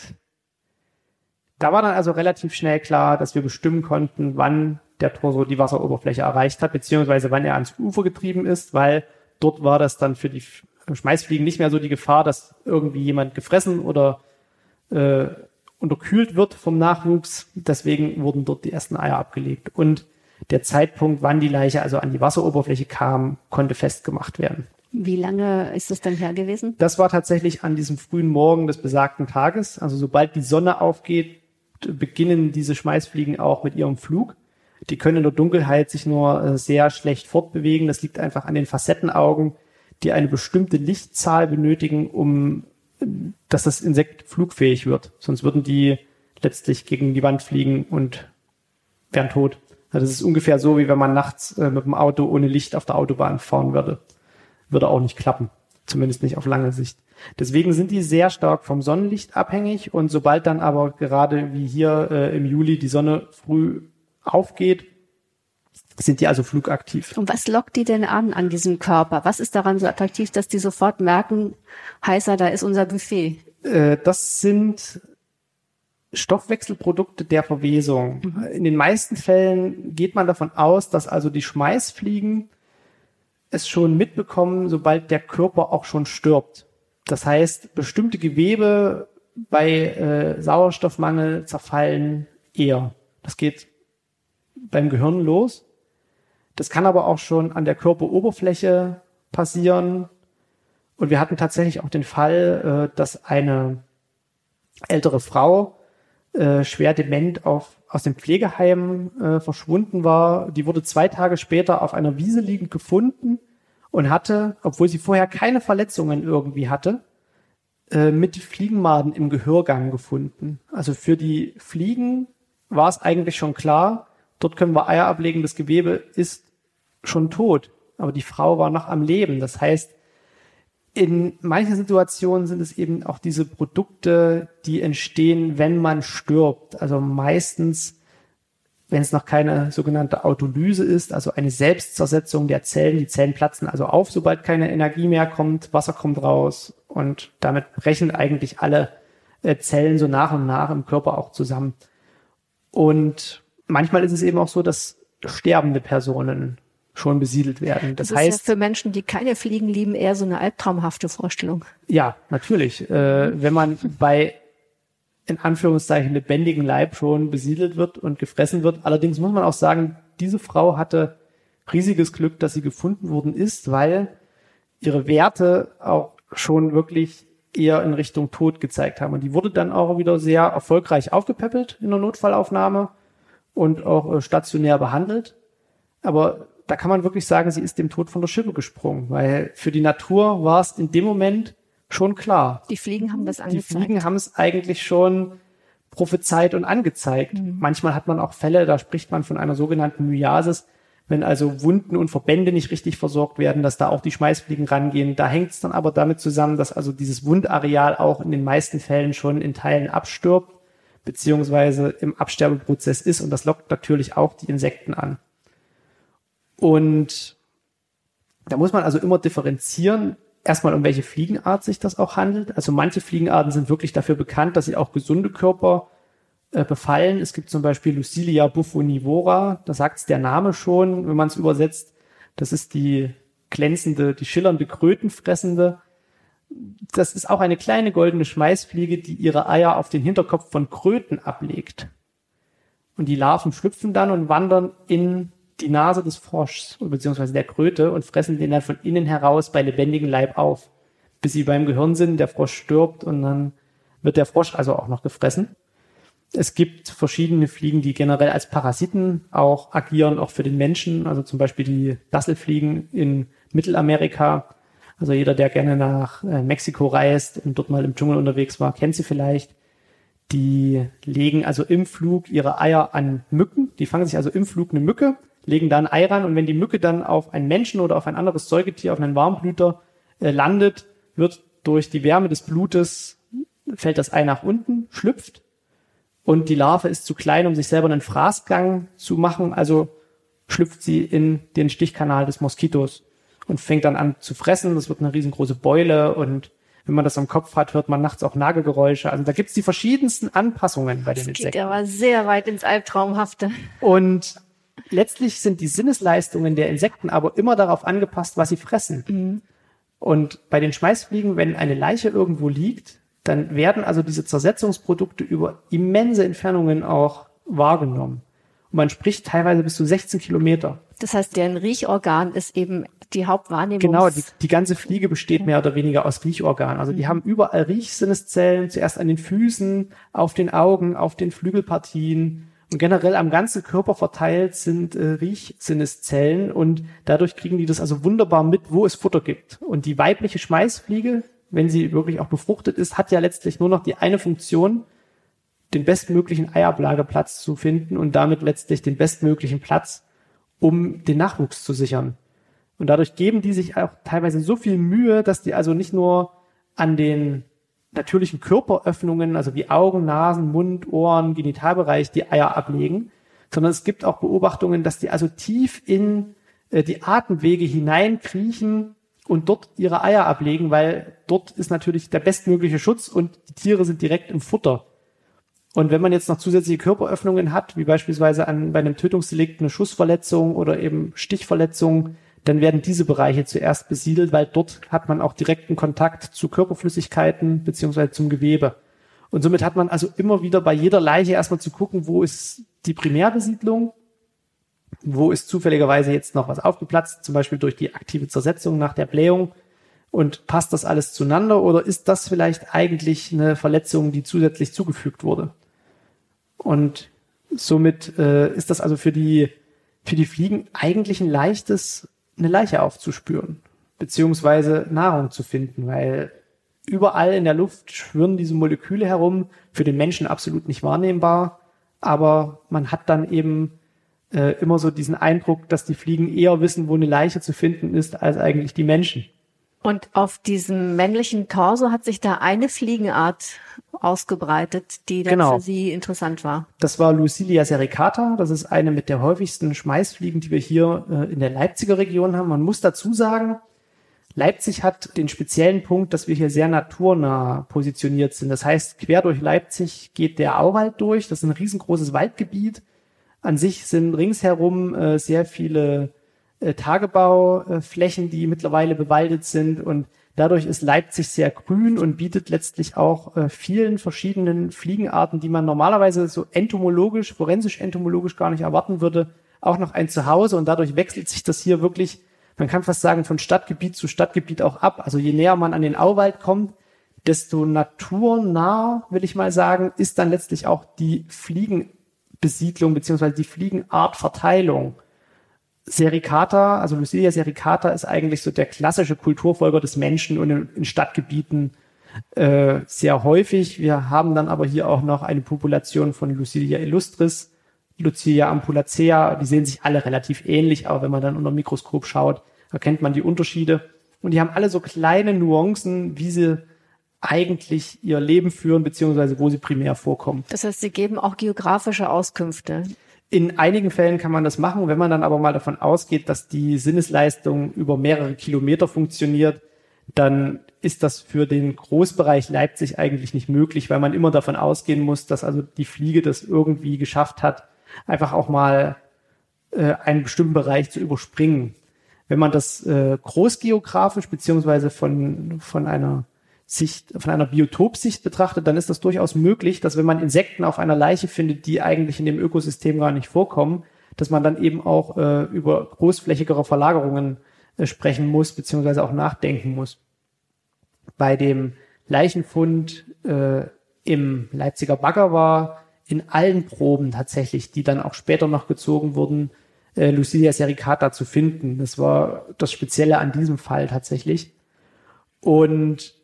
da war dann also relativ schnell klar, dass wir bestimmen konnten, wann der Torso die Wasseroberfläche erreicht hat, beziehungsweise wann er ans Ufer getrieben ist, weil dort war das dann für die Schmeißfliegen nicht mehr so die Gefahr, dass irgendwie jemand gefressen oder äh, unterkühlt wird vom Nachwuchs. Deswegen wurden dort die ersten Eier abgelegt. Und der Zeitpunkt, wann die Leiche also an die Wasseroberfläche kam, konnte festgemacht werden. Wie lange ist das dann her gewesen? Das war tatsächlich an diesem frühen Morgen des besagten Tages. Also sobald die Sonne aufgeht, beginnen diese Schmeißfliegen auch mit ihrem Flug. Die können in der Dunkelheit sich nur äh, sehr schlecht fortbewegen. Das liegt einfach an den Facettenaugen, die eine bestimmte Lichtzahl benötigen, um dass das Insekt flugfähig wird. Sonst würden die letztlich gegen die Wand fliegen und wären tot. Das ist ungefähr so, wie wenn man nachts äh, mit dem Auto ohne Licht auf der Autobahn fahren würde. Würde auch nicht klappen. Zumindest nicht auf lange Sicht. Deswegen sind die sehr stark vom Sonnenlicht abhängig und sobald dann aber gerade wie hier äh, im Juli die Sonne früh aufgeht, sind die also flugaktiv. Und was lockt die denn an an diesem Körper? Was ist daran so attraktiv, dass die sofort merken, heißer, da ist unser Buffet? Äh, das sind Stoffwechselprodukte der Verwesung. Mhm. In den meisten Fällen geht man davon aus, dass also die Schmeißfliegen es schon mitbekommen, sobald der Körper auch schon stirbt. Das heißt, bestimmte Gewebe bei äh, Sauerstoffmangel zerfallen eher. Das geht beim Gehirn los. Das kann aber auch schon an der Körperoberfläche passieren. Und wir hatten tatsächlich auch den Fall, äh, dass eine ältere Frau äh, schwer dement auf, aus dem Pflegeheim äh, verschwunden war. Die wurde zwei Tage später auf einer Wiese liegend gefunden und hatte, obwohl sie vorher keine Verletzungen irgendwie hatte, äh, mit Fliegenmaden im Gehörgang gefunden. Also für die Fliegen war es eigentlich schon klar, dort können wir Eier ablegen, das Gewebe ist schon tot. Aber die Frau war noch am Leben. Das heißt, in manchen Situationen sind es eben auch diese Produkte, die entstehen, wenn man stirbt. Also meistens, wenn es noch keine sogenannte Autolyse ist, also eine Selbstzersetzung der Zellen. Die Zellen platzen also auf, sobald keine Energie mehr kommt, Wasser kommt raus und damit brechen eigentlich alle äh, Zellen so nach und nach im Körper auch zusammen. Und manchmal ist es eben auch so, dass sterbende Personen schon besiedelt werden. Das, das heißt, ist ja für Menschen, die keine Fliegen lieben, eher so eine albtraumhafte Vorstellung. Ja, natürlich. Äh, wenn man bei in Anführungszeichen lebendigen Leib schon besiedelt wird und gefressen wird. Allerdings muss man auch sagen, diese Frau hatte riesiges Glück, dass sie gefunden worden ist, weil ihre Werte auch schon wirklich eher in Richtung Tod gezeigt haben. Und die wurde dann auch wieder sehr erfolgreich aufgepäppelt in der Notfallaufnahme und auch äh, stationär behandelt. Aber da kann man wirklich sagen, sie ist dem Tod von der Schippe gesprungen, weil für die Natur war es in dem Moment schon klar. Die Fliegen haben das angezeigt. Die Fliegen haben es eigentlich schon prophezeit und angezeigt. Mhm. Manchmal hat man auch Fälle, da spricht man von einer sogenannten Myasis, wenn also Wunden und Verbände nicht richtig versorgt werden, dass da auch die Schmeißfliegen rangehen. Da hängt es dann aber damit zusammen, dass also dieses Wundareal auch in den meisten Fällen schon in Teilen abstirbt, beziehungsweise im Absterbeprozess ist und das lockt natürlich auch die Insekten an. Und da muss man also immer differenzieren, erstmal um welche Fliegenart sich das auch handelt. Also manche Fliegenarten sind wirklich dafür bekannt, dass sie auch gesunde Körper äh, befallen. Es gibt zum Beispiel Lucilia buffonivora, da sagt es der Name schon, wenn man es übersetzt. Das ist die glänzende, die schillernde Krötenfressende. Das ist auch eine kleine goldene Schmeißfliege, die ihre Eier auf den Hinterkopf von Kröten ablegt. Und die Larven schlüpfen dann und wandern in die Nase des Froschs beziehungsweise der Kröte und fressen den dann von innen heraus bei lebendigem Leib auf, bis sie beim Gehirn sind, der Frosch stirbt und dann wird der Frosch also auch noch gefressen. Es gibt verschiedene Fliegen, die generell als Parasiten auch agieren, auch für den Menschen. Also zum Beispiel die Dasselfliegen in Mittelamerika. Also jeder, der gerne nach äh, Mexiko reist und dort mal im Dschungel unterwegs war, kennt sie vielleicht. Die legen also im Flug ihre Eier an Mücken. Die fangen sich also im Flug eine Mücke, legen da ein Ei ran und wenn die Mücke dann auf einen Menschen oder auf ein anderes Säugetier, auf einen Warmblüter äh, landet, wird durch die Wärme des Blutes, fällt das Ei nach unten, schlüpft und die Larve ist zu klein, um sich selber einen Fraßgang zu machen, also schlüpft sie in den Stichkanal des Moskitos und fängt dann an zu fressen. Das wird eine riesengroße Beule und wenn man das am Kopf hat, hört man nachts auch Nagelgeräusche. Also da gibt's die verschiedensten Anpassungen bei den das Insekten. Das geht aber sehr weit ins Albtraumhafte. Und letztlich sind die Sinnesleistungen der Insekten aber immer darauf angepasst, was sie fressen. Mhm. Und bei den Schmeißfliegen, wenn eine Leiche irgendwo liegt, dann werden also diese Zersetzungsprodukte über immense Entfernungen auch wahrgenommen. Und man spricht teilweise bis zu 16 Kilometer. Das heißt, deren Riechorgan ist eben die Hauptwahrnehmung. Genau, die, die ganze Fliege besteht mehr oder weniger aus Riechorganen. Also die mhm. haben überall Riechsinneszellen, zuerst an den Füßen, auf den Augen, auf den Flügelpartien und generell am ganzen Körper verteilt sind äh, Riechsinneszellen und dadurch kriegen die das also wunderbar mit, wo es Futter gibt. Und die weibliche Schmeißfliege, wenn sie wirklich auch befruchtet ist, hat ja letztlich nur noch die eine Funktion, den bestmöglichen Eiablageplatz zu finden und damit letztlich den bestmöglichen Platz, um den Nachwuchs zu sichern. Und dadurch geben die sich auch teilweise so viel Mühe, dass die also nicht nur an den natürlichen Körperöffnungen, also wie Augen, Nasen, Mund, Ohren, Genitalbereich, die Eier ablegen, sondern es gibt auch Beobachtungen, dass die also tief in äh, die Atemwege hineinkriechen und dort ihre Eier ablegen, weil dort ist natürlich der bestmögliche Schutz und die Tiere sind direkt im Futter. Und wenn man jetzt noch zusätzliche Körperöffnungen hat, wie beispielsweise an, bei einem Tötungsdelikt eine Schussverletzung oder eben Stichverletzung, dann werden diese Bereiche zuerst besiedelt, weil dort hat man auch direkten Kontakt zu Körperflüssigkeiten beziehungsweise zum Gewebe. Und somit hat man also immer wieder bei jeder Leiche erstmal zu gucken, wo ist die Primärbesiedlung Wo ist zufälligerweise jetzt noch was aufgeplatzt, zum Beispiel durch die aktive Zersetzung nach der Blähung? Und passt das alles zueinander oder ist das vielleicht eigentlich eine Verletzung, die zusätzlich zugefügt wurde? Und somit äh, ist das also für die, für die Fliegen eigentlich ein leichtes, eine Leiche aufzuspüren, beziehungsweise Nahrung zu finden, weil überall in der Luft schwirren diese Moleküle herum, für den Menschen absolut nicht wahrnehmbar, aber man hat dann eben äh, immer so diesen Eindruck, dass die Fliegen eher wissen, wo eine Leiche zu finden ist, als eigentlich die Menschen. Und auf diesem männlichen Torso hat sich da eine Fliegenart ausgebreitet, die dann genau. für Sie interessant war. Das war Lucilia sericata. Das ist eine mit der häufigsten Schmeißfliegen, die wir hier äh, in der Leipziger Region haben. Man muss dazu sagen, Leipzig hat den speziellen Punkt, dass wir hier sehr naturnah positioniert sind. Das heißt, quer durch Leipzig geht der Auwald durch. Das ist ein riesengroßes Waldgebiet. An sich sind ringsherum äh, sehr viele äh, Tagebauflächen, die mittlerweile bewaldet sind und dadurch ist Leipzig sehr grün und bietet letztlich auch äh, vielen verschiedenen Fliegenarten, die man normalerweise so entomologisch, forensisch entomologisch gar nicht erwarten würde, auch noch ein Zuhause und dadurch wechselt sich das hier wirklich, man kann fast sagen, von Stadtgebiet zu Stadtgebiet auch ab. Also je näher man an den Auwald kommt, desto naturnah, will ich mal sagen, ist dann letztlich auch die Fliegenbesiedlung beziehungsweise die Fliegenartverteilung. Sericata, also Lucilia sericata ist eigentlich so der klassische Kulturfolger des Menschen und in, Stadtgebieten äh, sehr häufig. Wir haben dann aber hier auch noch eine Population von Lucilia illustris, Lucilia ampulacea, die sehen sich alle relativ ähnlich, aber wenn man dann unter dem Mikroskop schaut, erkennt man die Unterschiede. Und die haben alle so kleine Nuancen, wie sie eigentlich ihr Leben führen, beziehungsweise wo sie primär vorkommen. Das heißt, sie geben auch geografische Auskünfte. In einigen Fällen kann man das machen, wenn man dann aber mal davon ausgeht, dass die Sinnesleistung über mehrere Kilometer funktioniert, dann ist das für den Großbereich Leipzig eigentlich nicht möglich, weil man immer davon ausgehen muss, dass also die Fliege das irgendwie geschafft hat, einfach auch mal äh, einen bestimmten Bereich zu überspringen. Wenn man das äh, großgeografisch beziehungsweise von, von einer Sicht, von einer Biotopsicht betrachtet, dann ist das durchaus möglich, dass wenn man Insekten auf einer Leiche findet, die eigentlich in dem Ökosystem gar nicht vorkommen, dass man dann eben auch äh, über großflächigere Verlagerungen äh, sprechen muss, beziehungsweise auch nachdenken muss. Bei dem Leichenfund äh, im Leipziger Bagger war in allen Proben tatsächlich, die dann auch später noch gezogen wurden, äh, Lucilia sericata zu finden. Das war das Spezielle an diesem Fall tatsächlich. Und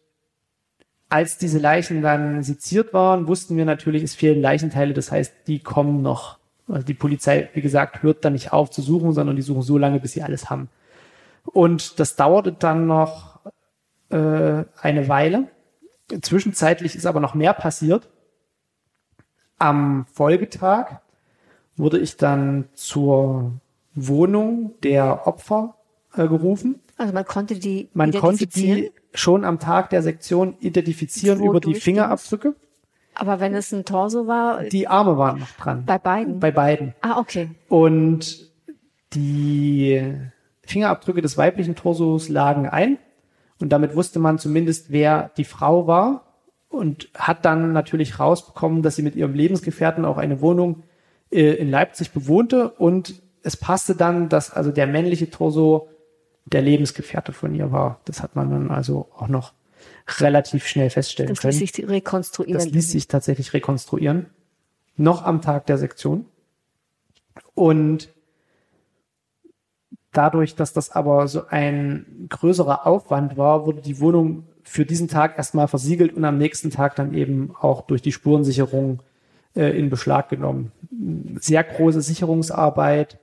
als diese Leichen dann seziert waren, wussten wir natürlich, es fehlen Leichenteile. Das heißt, die kommen noch. Also die Polizei, wie gesagt, hört dann nicht auf zu suchen, sondern die suchen so lange, bis sie alles haben. Und das dauerte dann noch äh, eine Weile. Zwischenzeitlich ist aber noch mehr passiert. Am Folgetag wurde ich dann zur Wohnung der Opfer äh, gerufen. Also man konnte die man konnte die schon am Tag der Sektion identifizieren über die Fingerabdrücke. Aber wenn es ein Torso war? Die Arme waren noch dran. Bei beiden? Bei beiden. Ah, okay. Und die Fingerabdrücke des weiblichen Torsos lagen ein. Und damit wusste man zumindest, wer die Frau war. Und hat dann natürlich rausbekommen, dass sie mit ihrem Lebensgefährten auch eine Wohnung äh, in Leipzig bewohnte. Und es passte dann, dass also der männliche Torso der Lebensgefährte von ihr war. Das hat man dann also auch noch relativ schnell feststellen das können. Das ließ sich rekonstruieren. Das ließ sich tatsächlich rekonstruieren. Noch am Tag der Sektion. Und dadurch, dass das aber so ein größerer Aufwand war, wurde die Wohnung für diesen Tag erstmal versiegelt und am nächsten Tag dann eben auch durch die Spurensicherung äh, in Beschlag genommen. Sehr große Sicherungsarbeit.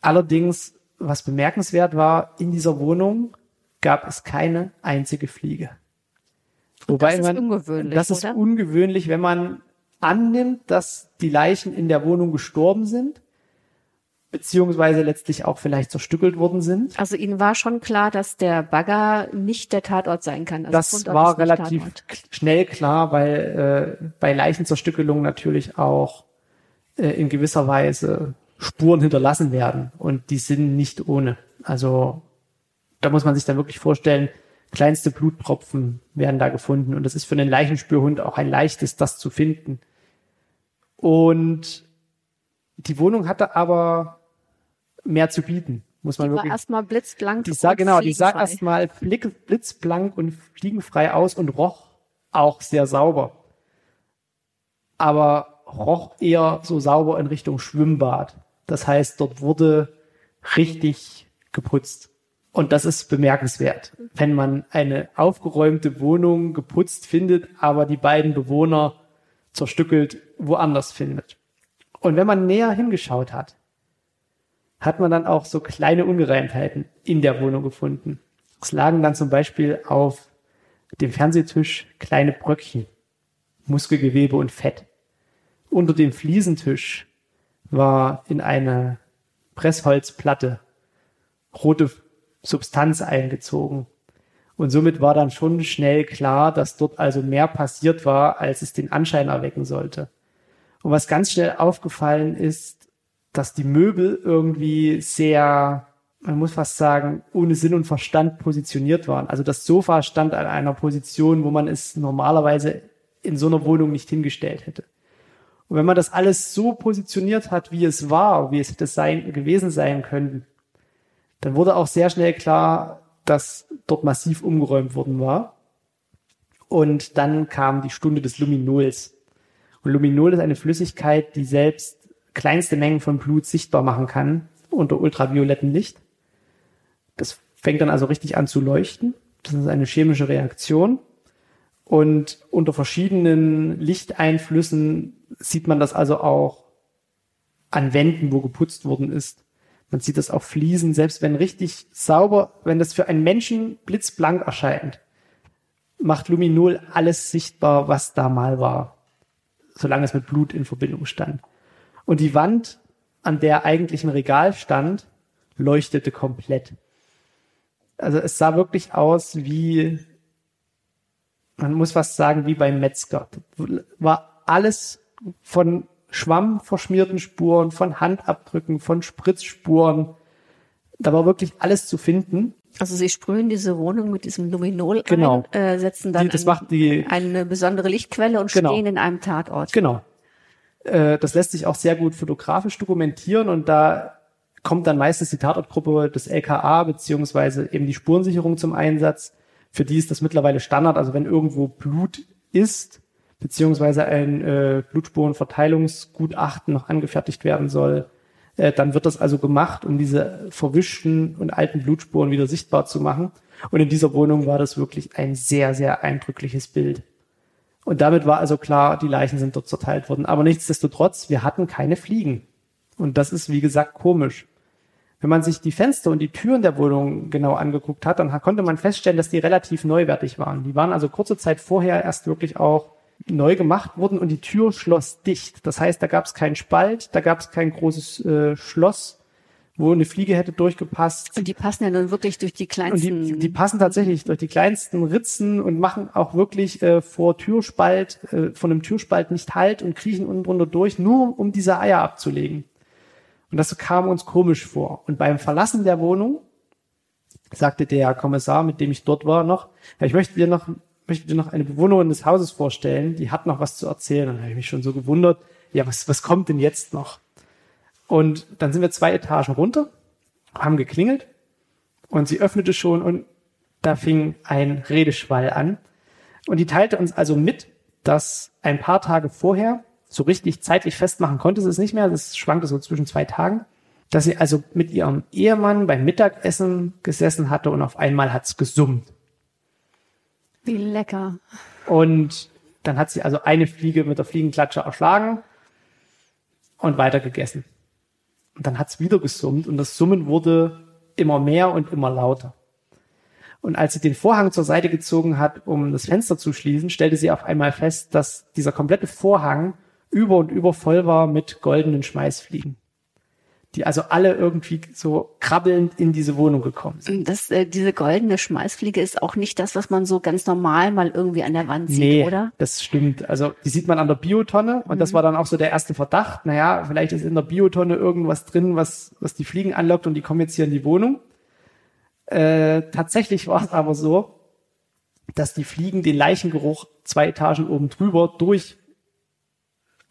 Allerdings was bemerkenswert war, in dieser Wohnung gab es keine einzige Fliege. Wobei das ist man, ungewöhnlich. Das ist oder? ungewöhnlich, wenn man annimmt, dass die Leichen in der Wohnung gestorben sind, beziehungsweise letztlich auch vielleicht zerstückelt worden sind. Also Ihnen war schon klar, dass der Bagger nicht der Tatort sein kann. Also das war relativ schnell klar, weil äh, bei Leichenzerstückelung natürlich auch äh, in gewisser Weise Spuren hinterlassen werden und die sind nicht ohne. Also da muss man sich dann wirklich vorstellen, kleinste Blutpropfen werden da gefunden und das ist für einen Leichenspürhund auch ein leichtes, das zu finden. Und die Wohnung hatte aber mehr zu bieten. Muss man Die war wirklich. erstmal blitzblank. Die sah genau, die sah erstmal blitzblank und fliegenfrei aus und roch auch sehr sauber. Aber roch eher so sauber in Richtung Schwimmbad. Das heißt, dort wurde richtig geputzt. Und das ist bemerkenswert, wenn man eine aufgeräumte Wohnung geputzt findet, aber die beiden Bewohner zerstückelt woanders findet. Und wenn man näher hingeschaut hat, hat man dann auch so kleine Ungereimtheiten in der Wohnung gefunden. Es lagen dann zum Beispiel auf dem Fernsehtisch kleine Bröckchen, Muskelgewebe und Fett. Unter dem Fliesentisch war in eine Pressholzplatte rote Substanz eingezogen. Und somit war dann schon schnell klar, dass dort also mehr passiert war, als es den Anschein erwecken sollte. Und was ganz schnell aufgefallen ist, dass die Möbel irgendwie sehr, man muss fast sagen, ohne Sinn und Verstand positioniert waren. Also das Sofa stand an einer Position, wo man es normalerweise in so einer Wohnung nicht hingestellt hätte. Und wenn man das alles so positioniert hat, wie es war, wie es hätte sein, gewesen sein können, dann wurde auch sehr schnell klar, dass dort massiv umgeräumt worden war. Und dann kam die Stunde des Luminols. Und Luminol ist eine Flüssigkeit, die selbst kleinste Mengen von Blut sichtbar machen kann unter ultraviolettem Licht. Das fängt dann also richtig an zu leuchten. Das ist eine chemische Reaktion. Und unter verschiedenen Lichteinflüssen sieht man das also auch an Wänden, wo geputzt worden ist. Man sieht das auf Fliesen, selbst wenn richtig sauber, wenn das für einen Menschen blitzblank erscheint, macht Luminol alles sichtbar, was da mal war, solange es mit Blut in Verbindung stand. Und die Wand, an der eigentlich ein Regal stand, leuchtete komplett. Also es sah wirklich aus wie, man muss fast sagen, wie beim Metzger. War alles von Schwamm verschmierten Spuren, von Handabdrücken, von Spritzspuren. Da war wirklich alles zu finden. Also sie sprühen diese Wohnung mit diesem Luminol Genau. ein, äh, setzen dann Die, das ein, macht die, eine besondere Lichtquelle und Genau. stehen in einem Tatort. Genau. Äh, das lässt sich auch sehr gut fotografisch dokumentieren und da kommt dann meistens die Tatortgruppe des LKA beziehungsweise eben die Spurensicherung zum Einsatz. Für die ist das mittlerweile Standard. Also wenn irgendwo Blut ist, beziehungsweise ein äh, Blutspurenverteilungsgutachten noch angefertigt werden soll, äh, dann wird das also gemacht, um diese verwischten und alten Blutspuren wieder sichtbar zu machen. Und in dieser Wohnung war das wirklich ein sehr, sehr eindrückliches Bild. Und damit war also klar, die Leichen sind dort zerteilt worden. Aber nichtsdestotrotz, wir hatten keine Fliegen. Und das ist, wie gesagt, komisch. Wenn man sich die Fenster und die Türen der Wohnung genau angeguckt hat, dann konnte man feststellen, dass die relativ neuwertig waren. Die waren also kurze Zeit vorher erst wirklich auch neu gemacht worden und die Tür schloss dicht. Das heißt, da gab es keinen Spalt, da gab es kein großes äh, Schloss, wo eine Fliege hätte durchgepasst. Und die passen ja nun wirklich durch die Und kleinsten. die, die passen tatsächlich durch die kleinsten Ritzen und machen auch wirklich äh, vor Türspalt, äh, von einem Türspalt nicht Halt und kriechen unten drunter durch, nur um diese Eier abzulegen. Und das kam uns komisch vor. Und beim Verlassen der Wohnung sagte der Kommissar, mit dem ich dort war, noch, ich möchte dir noch, möchte dir noch eine Bewohnerin des Hauses vorstellen, die hat noch was zu erzählen. Und dann habe ich mich schon so gewundert, ja, was, was kommt denn jetzt noch? Und dann sind wir zwei Etagen runter, haben geklingelt und sie öffnete schon und da fing ein Redeschwall an. Und die teilte uns also mit, dass ein paar Tage vorher, so richtig zeitlich festmachen konnte sie es nicht mehr, das schwankte so zwischen zwei Tagen, dass sie also mit ihrem Ehemann beim Mittagessen gesessen hatte und auf einmal hat's gesummt. Wie lecker. Und dann hat sie also eine Fliege mit der Fliegenklatsche erschlagen und weiter gegessen. Und dann hat's wieder gesummt und das Summen wurde immer mehr und immer lauter. Und als sie den Vorhang zur Seite gezogen hat, um das Fenster zu schließen, stellte sie auf einmal fest, dass dieser komplette Vorhang über und über voll war mit goldenen Schmeißfliegen. Die also alle irgendwie so krabbelnd in diese Wohnung gekommen sind. Das, äh, diese goldene Schmeißfliege ist auch nicht das, was man so ganz normal mal irgendwie an der Wand sieht, Nee, oder? das stimmt. Also die sieht man an der Biotonne und das war dann auch so der erste Verdacht. Naja, vielleicht ist in der Biotonne irgendwas drin, was, was die Fliegen anlockt und die kommen jetzt hier in die Wohnung. Äh, tatsächlich war es aber so, dass die Fliegen den Leichengeruch zwei Etagen oben drüber durch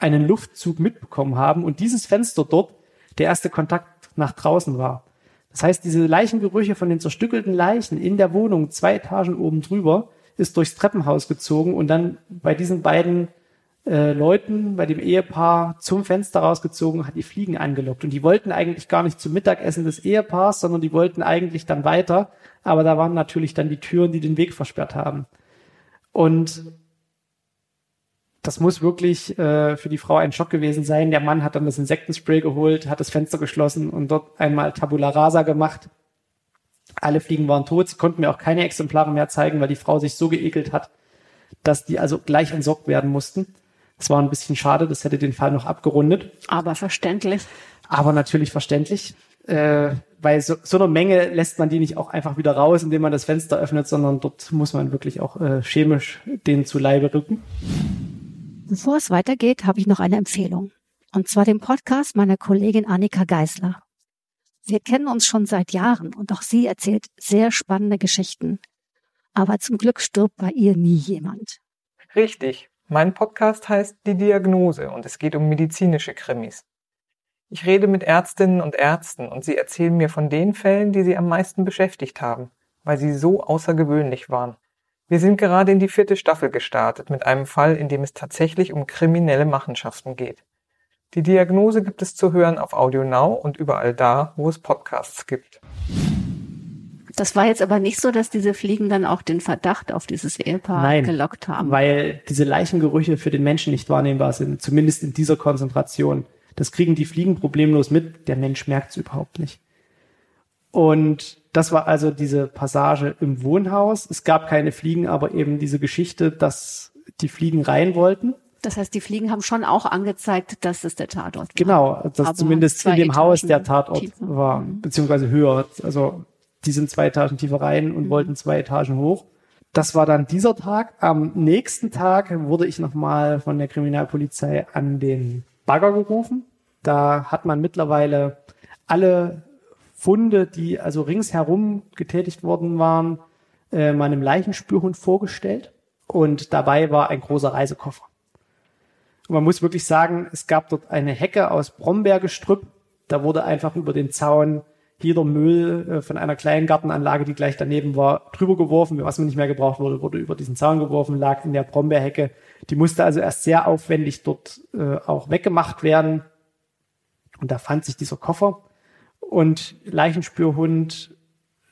einen Luftzug mitbekommen haben und dieses Fenster dort der erste Kontakt nach draußen war. Das heißt, diese Leichengerüche von den zerstückelten Leichen in der Wohnung, zwei Etagen oben drüber, ist durchs Treppenhaus gezogen und dann bei diesen beiden äh, Leuten, bei dem Ehepaar zum Fenster rausgezogen, hat die Fliegen angelockt. Und die wollten eigentlich gar nicht zum Mittagessen des Ehepaars, sondern die wollten eigentlich dann weiter. Aber da waren natürlich dann die Türen, die den Weg versperrt haben. Und das muss wirklich äh, für die Frau ein Schock gewesen sein. Der Mann hat dann das Insektenspray geholt, hat das Fenster geschlossen und dort einmal Tabula Rasa gemacht. Alle Fliegen waren tot. Sie konnten mir auch keine Exemplare mehr zeigen, weil die Frau sich so geekelt hat, dass die also gleich entsorgt werden mussten. Das war ein bisschen schade, das hätte den Fall noch abgerundet. Aber verständlich. Aber natürlich verständlich. Äh, weil so, so eine Menge lässt man die nicht auch einfach wieder raus, indem man das Fenster öffnet, sondern dort muss man wirklich auch äh, chemisch den zu Leibe rücken. Bevor es weitergeht, habe ich noch eine Empfehlung. Und zwar den Podcast meiner Kollegin Annika Geisler. Wir kennen uns schon seit Jahren und auch sie erzählt sehr spannende Geschichten. Aber zum Glück stirbt bei ihr nie jemand. Richtig. Mein Podcast heißt Die Diagnose und es geht um medizinische Krimis. Ich rede mit Ärztinnen und Ärzten und sie erzählen mir von den Fällen, die sie am meisten beschäftigt haben, weil sie so außergewöhnlich waren. Wir sind gerade in die vierte Staffel gestartet mit einem Fall, in dem es tatsächlich um kriminelle Machenschaften geht. Die Diagnose gibt es zu hören auf Audio Now und überall da, wo es Podcasts gibt. Das war jetzt aber nicht so, dass diese Fliegen dann auch den Verdacht auf dieses Ehepaar Nein, gelockt haben. Weil diese Leichengerüche für den Menschen nicht wahrnehmbar sind, zumindest in dieser Konzentration. Das kriegen die Fliegen problemlos mit, der Mensch merkt es überhaupt nicht. Und das war also diese Passage im Wohnhaus. Es gab keine Fliegen, aber eben diese Geschichte, dass die Fliegen rein wollten. Das heißt, die Fliegen haben schon auch angezeigt, dass es der Tatort war. Genau, dass Aber zumindest in dem Etagen Haus der Tatort tiefer. war, beziehungsweise höher. Also die sind zwei Etagen tiefer rein und Mhm. wollten zwei Etagen hoch. Das war dann dieser Tag. Am nächsten Tag wurde ich nochmal von der Kriminalpolizei an den Bagger gerufen. Da hat man mittlerweile alle Funde, die also ringsherum getätigt worden waren, äh, meinem Leichenspürhund vorgestellt. Und dabei war ein großer Reisekoffer. Und man muss wirklich sagen, es gab dort eine Hecke aus Brombeergestrüpp. Da wurde einfach über den Zaun jeder Müll äh, von einer kleinen Gartenanlage, die gleich daneben war, drüber geworfen. Was man nicht mehr gebraucht wurde, wurde über diesen Zaun geworfen, lag in der Brombeerhecke. Die musste also erst sehr aufwendig dort äh, auch weggemacht werden. Und da fand sich dieser Koffer. Und Leichenspürhund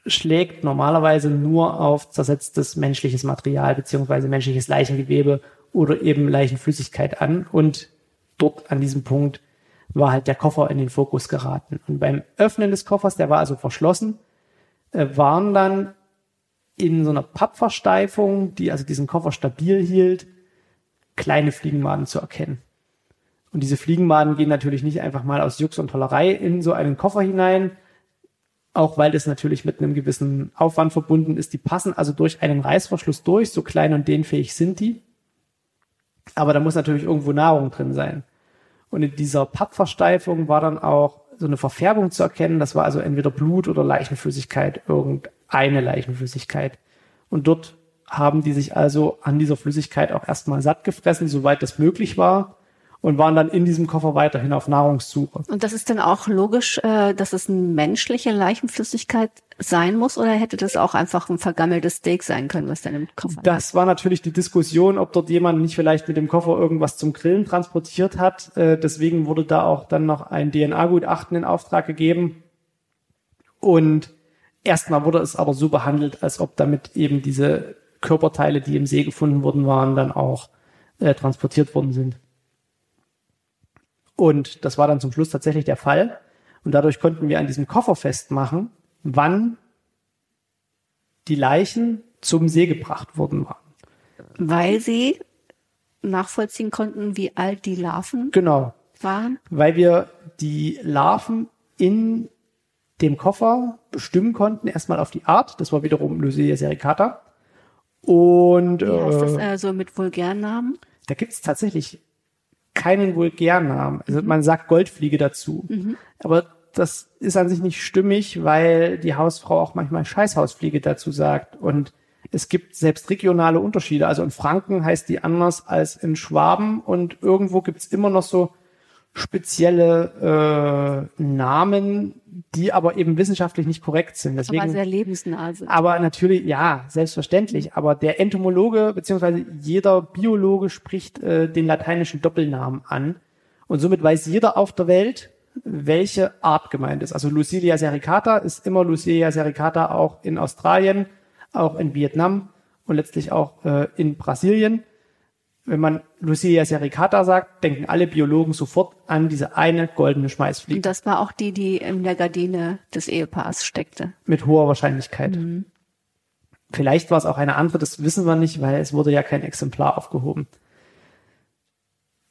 schlägt normalerweise nur auf zersetztes menschliches Material beziehungsweise menschliches Leichengewebe oder eben Leichenflüssigkeit an. Und dort an diesem Punkt war halt der Koffer in den Fokus geraten. Und beim Öffnen des Koffers, der war also verschlossen, äh, waren dann in so einer Pappversteifung, die also diesen Koffer stabil hielt, kleine Fliegenmaden zu erkennen. Und diese Fliegenmaden gehen natürlich nicht einfach mal aus Jux und Tollerei in so einen Koffer hinein, auch weil das natürlich mit einem gewissen Aufwand verbunden ist. Die passen also durch einen Reißverschluss durch, so klein und dehnfähig sind die. Aber da muss natürlich irgendwo Nahrung drin sein. Und in dieser Pappversteifung war dann auch so eine Verfärbung zu erkennen. Das war also entweder Blut oder Leichenflüssigkeit, irgendeine Leichenflüssigkeit. Und dort haben die sich also an dieser Flüssigkeit auch erstmal satt gefressen, soweit das möglich war, und waren dann in diesem Koffer weiterhin auf Nahrungssuche. Und das ist dann auch logisch, äh, dass es eine menschliche Leichenflüssigkeit sein muss oder hätte das auch einfach ein vergammeltes Steak sein können, was dann im Koffer Das war natürlich die Diskussion, ob dort jemand nicht vielleicht mit dem Koffer irgendwas zum Grillen transportiert hat. Äh, Deswegen wurde da auch dann noch ein DNA-Gutachten in Auftrag gegeben. Und erstmal wurde es aber so behandelt, als ob damit eben diese Körperteile, die im See gefunden worden waren, dann auch äh, transportiert worden sind. Und das war dann zum Schluss tatsächlich der Fall. Und dadurch konnten wir an diesem Koffer festmachen, wann die Leichen zum See gebracht worden waren. Weil sie nachvollziehen konnten, wie alt die Larven Genau, waren. weil wir die Larven in dem Koffer bestimmen konnten, erstmal auf die Art, das war wiederum Lucia sericata. Und Wie heißt das äh, äh, so mit vulgären Namen? da gibt es tatsächlich keinen Vulgärnamen. Also man sagt Goldfliege dazu. Aber das ist an sich nicht stimmig, weil die Hausfrau auch manchmal Scheißhausfliege dazu sagt. Und es gibt selbst regionale Unterschiede. Also in Franken heißt die anders als in Schwaben und irgendwo gibt's immer noch so spezielle äh, Namen, die aber eben wissenschaftlich nicht korrekt sind. Deswegen, aber sehr lebensnah sind. aber natürlich, ja, selbstverständlich. Aber der Entomologe beziehungsweise jeder Biologe spricht äh, den lateinischen Doppelnamen an. Und somit weiß jeder auf der Welt, welche Art gemeint ist. Also Lucilia sericata ist immer Lucilia sericata auch in Australien, auch in Vietnam und letztlich auch äh, in Brasilien. Wenn man Lucilia sericata sagt, denken alle Biologen sofort an diese eine goldene Schmeißfliege. Und das war auch die, die in der Gardine des Ehepaars steckte. Mit hoher Wahrscheinlichkeit. Mhm. Vielleicht war es auch eine andere, das wissen wir nicht, weil es wurde ja kein Exemplar aufgehoben.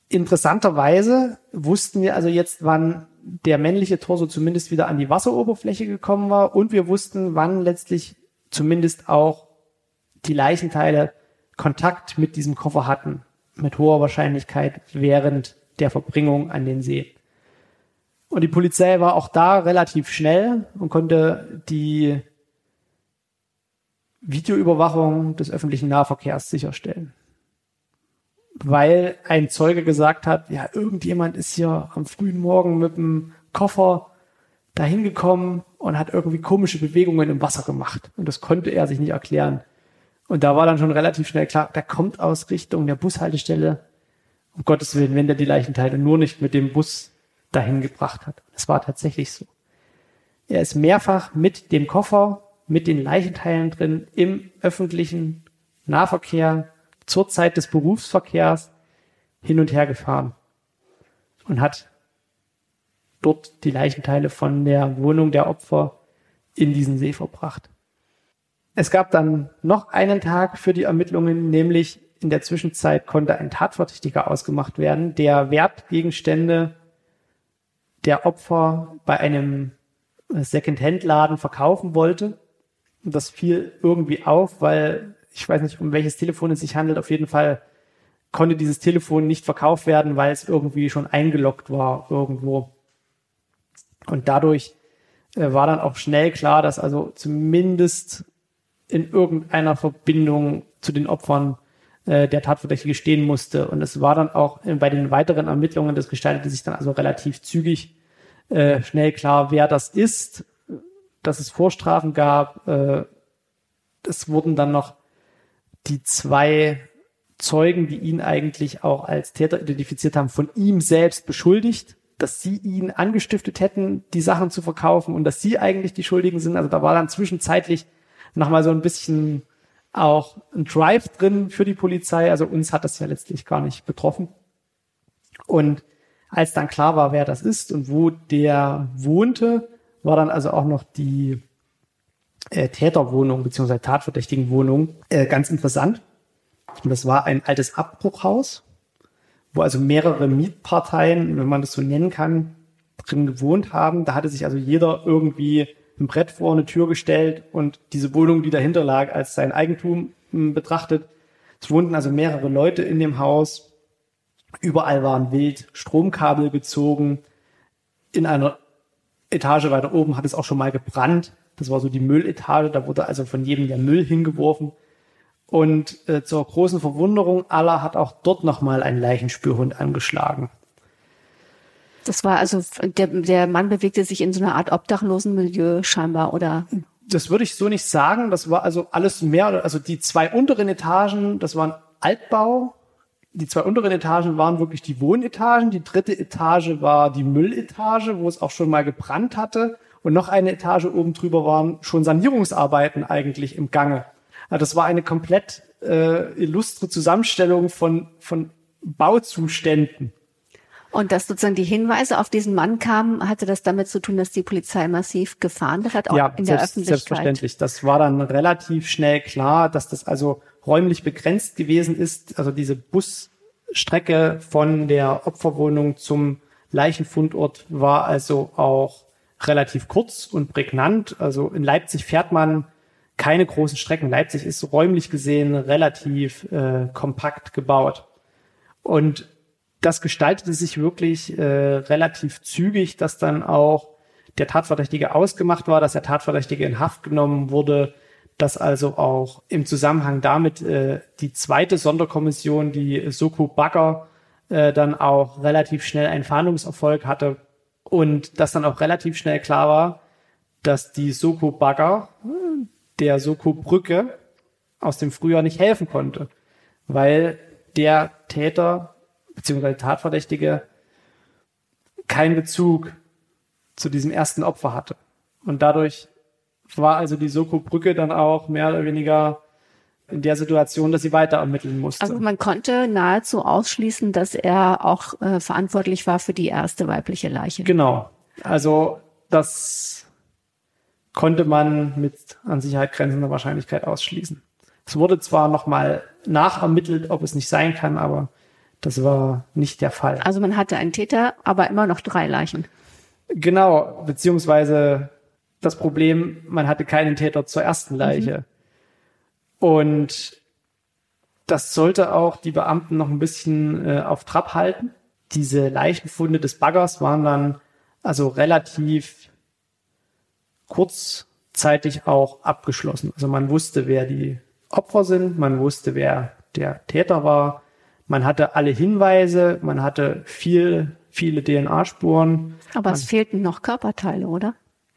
Interessanterweise wussten wir also jetzt, wann der männliche Torso zumindest wieder an die Wasseroberfläche gekommen war und wir wussten, wann letztlich zumindest auch die Leichenteile Kontakt mit diesem Koffer hatten, mit hoher Wahrscheinlichkeit während der Verbringung an den See. Und die Polizei war auch da relativ schnell und konnte die Videoüberwachung des öffentlichen Nahverkehrs sicherstellen weil ein Zeuge gesagt hat, ja, irgendjemand ist hier am frühen Morgen mit dem Koffer dahin gekommen und hat irgendwie komische Bewegungen im Wasser gemacht. Und das konnte er sich nicht erklären. Und da war dann schon relativ schnell klar, der kommt aus Richtung der Bushaltestelle. Um Gottes Willen, wenn der die Leichenteile nur nicht mit dem Bus dahin gebracht hat. Das war tatsächlich so. Er ist mehrfach mit dem Koffer, mit den Leichenteilen drin im öffentlichen Nahverkehr zur Zeit des Berufsverkehrs hin und her gefahren und hat dort die Leichenteile von der Wohnung der Opfer in diesen See verbracht. Es gab dann noch einen Tag für die Ermittlungen, nämlich in der Zwischenzeit konnte ein Tatverdächtiger ausgemacht werden, der Wertgegenstände der Opfer bei einem Second-Hand-Laden verkaufen wollte. Und das fiel irgendwie auf, weil ich weiß nicht, um welches Telefon es sich handelt, auf jeden Fall konnte dieses Telefon nicht verkauft werden, weil es irgendwie schon eingeloggt war irgendwo. Und dadurch äh, war dann auch schnell klar, dass also zumindest in irgendeiner Verbindung zu den Opfern äh, der Tatverdächtige stehen musste. Und es war dann auch äh, bei den weiteren Ermittlungen, das gestaltete sich dann also relativ zügig äh, schnell klar, wer das ist, dass es Vorstrafen gab. Äh, es wurden dann noch die zwei Zeugen, die ihn eigentlich auch als Täter identifiziert haben, von ihm selbst beschuldigt, dass sie ihn angestiftet hätten, die Sachen zu verkaufen und dass sie eigentlich die Schuldigen sind. Also da war dann zwischenzeitlich nochmal so ein bisschen auch ein Drive drin für die Polizei. Also uns hat das ja letztlich gar nicht betroffen. Und als dann klar war, wer das ist und wo der wohnte, war dann also auch noch die äh, Täterwohnung bzw. Tatverdächtigenwohnung äh, ganz interessant. Und das war ein altes Abbruchhaus, wo also mehrere Mietparteien, wenn man das so nennen kann, drin gewohnt haben. Da hatte sich also jeder irgendwie ein Brett vor eine Tür gestellt und diese Wohnung, die dahinter lag, als sein Eigentum hm, betrachtet. Es wohnten also mehrere Leute in dem Haus. Überall waren wild Stromkabel gezogen. In einer Etage weiter oben hat es auch schon mal gebrannt. Das war so die Mülletage, da wurde also von jedem der Müll hingeworfen. Und äh, zur großen Verwunderung aller hat auch dort nochmal ein Leichenspürhund angeschlagen. Das war also, der, der Mann bewegte sich in so einer Art obdachlosen Milieu scheinbar, oder? Das würde ich so nicht sagen. Das war also alles mehr, also die zwei unteren Etagen, das waren Altbau. Die zwei unteren Etagen waren wirklich die Wohnetagen. Die dritte Etage war die Mülletage, wo es auch schon mal gebrannt hatte und noch eine Etage oben drüber waren schon Sanierungsarbeiten eigentlich im Gange. Also das war eine komplett äh, illustre Zusammenstellung von, von Bauzuständen. Und dass sozusagen die Hinweise auf diesen Mann kamen, hatte das damit zu tun, dass die Polizei massiv gefahndet hat, auch ja, in der selbst, Öffentlichkeit. Selbstverständlich. Das war dann relativ schnell klar, dass das also räumlich begrenzt gewesen ist. Also diese Busstrecke von der Opferwohnung zum Leichenfundort war also auch relativ kurz und prägnant. Also in Leipzig fährt man keine großen Strecken. Leipzig ist räumlich gesehen relativ äh, kompakt gebaut. Und das gestaltete sich wirklich äh, relativ zügig, dass dann auch der Tatverdächtige ausgemacht war, dass der Tatverdächtige in Haft genommen wurde, dass also auch im Zusammenhang damit äh, die zweite Sonderkommission, die Soko Bagger, äh, dann auch relativ schnell einen Fahndungserfolg hatte und dass dann auch relativ schnell klar war, dass die Soko-Bagger der Soko-Brücke aus dem Frühjahr nicht helfen konnte, weil der Täter bzw. Tatverdächtige keinen Bezug zu diesem ersten Opfer hatte. Und dadurch war also die Soko-Brücke dann auch mehr oder weniger in der Situation, dass sie weiter ermitteln musste. Also man konnte nahezu ausschließen, dass er auch äh, verantwortlich war für die erste weibliche Leiche. Genau. Also das konnte man mit an Sicherheit grenzender Wahrscheinlichkeit ausschließen. Es wurde zwar nochmal nachermittelt, ob es nicht sein kann, aber das war nicht der Fall. Also man hatte einen Täter, aber immer noch drei Leichen. Genau, beziehungsweise das Problem, man hatte keinen Täter zur ersten Leiche. Mhm. Und das sollte auch die Beamten noch ein bisschen äh, auf Trab halten. Diese Leichenfunde des Baggers waren dann also relativ kurzzeitig auch abgeschlossen. Also man wusste, wer die Opfer sind, man wusste, wer der Täter war, man hatte alle Hinweise, man hatte viel, viele DNA-Spuren. Aber man, es fehlten noch Körperteile, oder?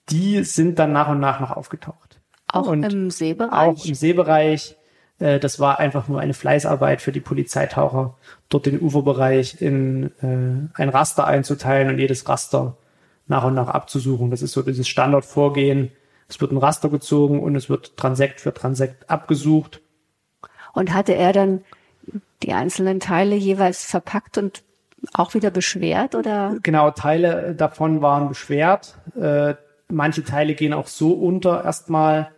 Die sind dann nach und nach noch aufgetaucht. Auch und im Seebereich? Auch im Seebereich. Äh, das war einfach nur eine Fleißarbeit für die Polizeitaucher, dort den Uferbereich in äh, ein Raster einzuteilen und jedes Raster nach und nach abzusuchen. Das ist so dieses Standardvorgehen. Es wird ein Raster gezogen und es wird Transekt für Transekt abgesucht. Und hatte er dann die einzelnen Teile jeweils verpackt und auch wieder beschwert oder? Genau, Teile davon waren beschwert. Äh, manche Teile gehen auch so unter erstmal,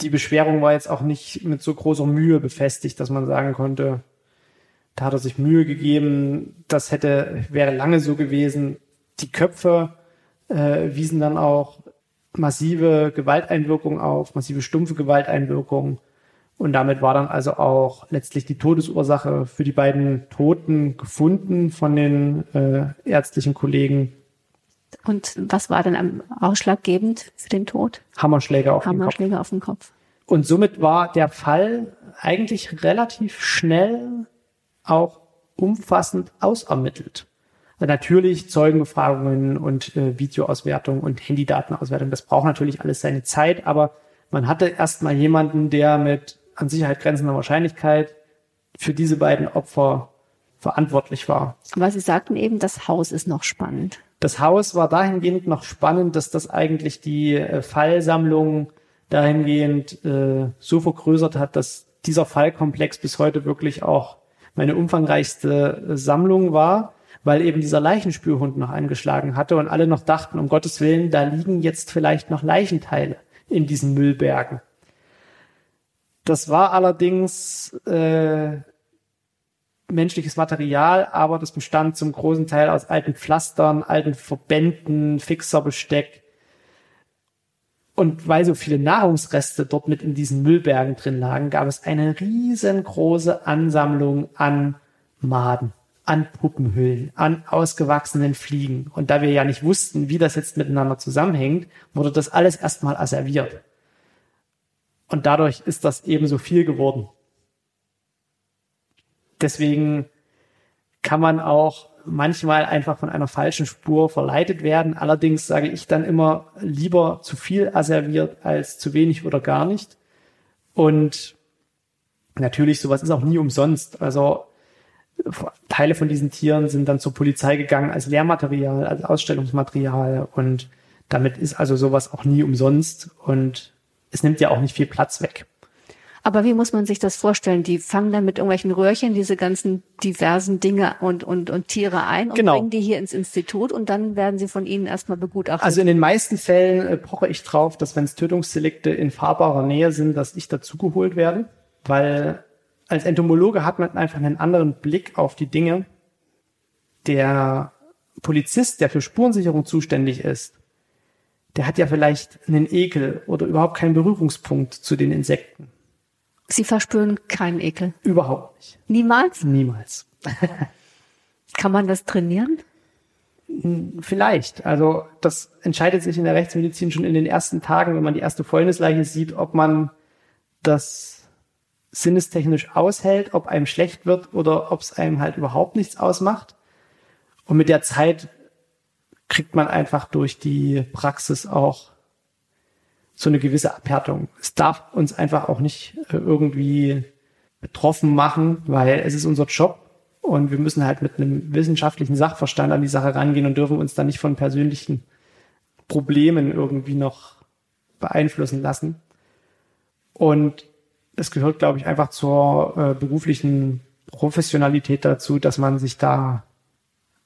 die Beschwerung war jetzt auch nicht mit so großer Mühe befestigt, dass man sagen konnte, da hat er sich Mühe gegeben, das hätte, wäre lange so gewesen. Die Köpfe äh, wiesen dann auch massive Gewalteinwirkungen auf, massive stumpfe Gewalteinwirkungen. Und damit war dann also auch letztlich die Todesursache für die beiden Toten gefunden von den äh, ärztlichen Kollegen. Und was war denn ausschlaggebend für den Tod? Hammerschläge auf Hammerschläge den Kopf. auf den Kopf. Und somit war der Fall eigentlich relativ schnell auch umfassend ausermittelt. Natürlich Zeugenbefragungen und äh, Videoauswertung und Handydatenauswertung, das braucht natürlich alles seine Zeit, aber man hatte erstmal jemanden, der mit an Sicherheit grenzender Wahrscheinlichkeit für diese beiden Opfer verantwortlich war. Aber Sie sagten eben, das Haus ist noch spannend. Das Haus war dahingehend noch spannend, dass das eigentlich die äh, Fallsammlung dahingehend äh, so vergrößert hat, dass dieser Fallkomplex bis heute wirklich auch meine umfangreichste äh, Sammlung war, weil eben dieser Leichenspürhund noch angeschlagen hatte und alle noch dachten, um Gottes Willen, da liegen jetzt vielleicht noch Leichenteile in diesen Müllbergen. Das war allerdings äh, menschliches Material, aber das bestand zum großen Teil aus alten Pflastern, alten Verbänden, Fixerbesteck. Und weil so viele Nahrungsreste dort mit in diesen Müllbergen drin lagen, gab es eine riesengroße Ansammlung an Maden, an Puppenhüllen, an ausgewachsenen Fliegen. Und da wir ja nicht wussten, wie das jetzt miteinander zusammenhängt, wurde das alles erstmal asserviert. Und dadurch ist das eben so viel geworden. Deswegen kann man auch manchmal einfach von einer falschen Spur verleitet werden. Allerdings sage ich dann immer lieber zu viel asserviert als zu wenig oder gar nicht. Und natürlich, sowas ist auch nie umsonst. Also Teile von diesen Tieren sind dann zur Polizei gegangen als Lehrmaterial, als Ausstellungsmaterial und damit ist also sowas auch nie umsonst und es nimmt ja auch nicht viel Platz weg. Aber wie muss man sich das vorstellen? Die fangen dann mit irgendwelchen Röhrchen diese ganzen diversen Dinge und, und, und Tiere ein und genau. bringen die hier ins Institut und dann werden sie von Ihnen erstmal begutachtet. Also in den meisten Fällen äh, poche ich drauf, dass wenn es Tötungsdelikte in fahrbarer Nähe sind, dass ich dazugeholt werde, weil als Entomologe hat man einfach einen anderen Blick auf die Dinge. Der Polizist, der für Spurensicherung zuständig ist, der hat ja vielleicht einen Ekel oder überhaupt keinen Berührungspunkt zu den Insekten. Sie verspüren keinen Ekel? Überhaupt nicht. Niemals? Niemals. Kann man das trainieren? Vielleicht. Also das entscheidet sich in der Rechtsmedizin schon in den ersten Tagen, wenn man die erste Fäulnisleiche sieht, ob man das sinnestechnisch aushält, ob einem schlecht wird oder ob es einem halt überhaupt nichts ausmacht. Und mit der Zeit kriegt man einfach durch die Praxis auch so eine gewisse Abhärtung. Es darf uns einfach auch nicht äh, irgendwie betroffen machen, weil es ist unser Job und wir müssen halt mit einem wissenschaftlichen Sachverstand an die Sache rangehen und dürfen uns da nicht von persönlichen Problemen irgendwie noch beeinflussen lassen. Und es gehört, glaube ich, einfach zur äh, beruflichen Professionalität dazu, dass man sich da,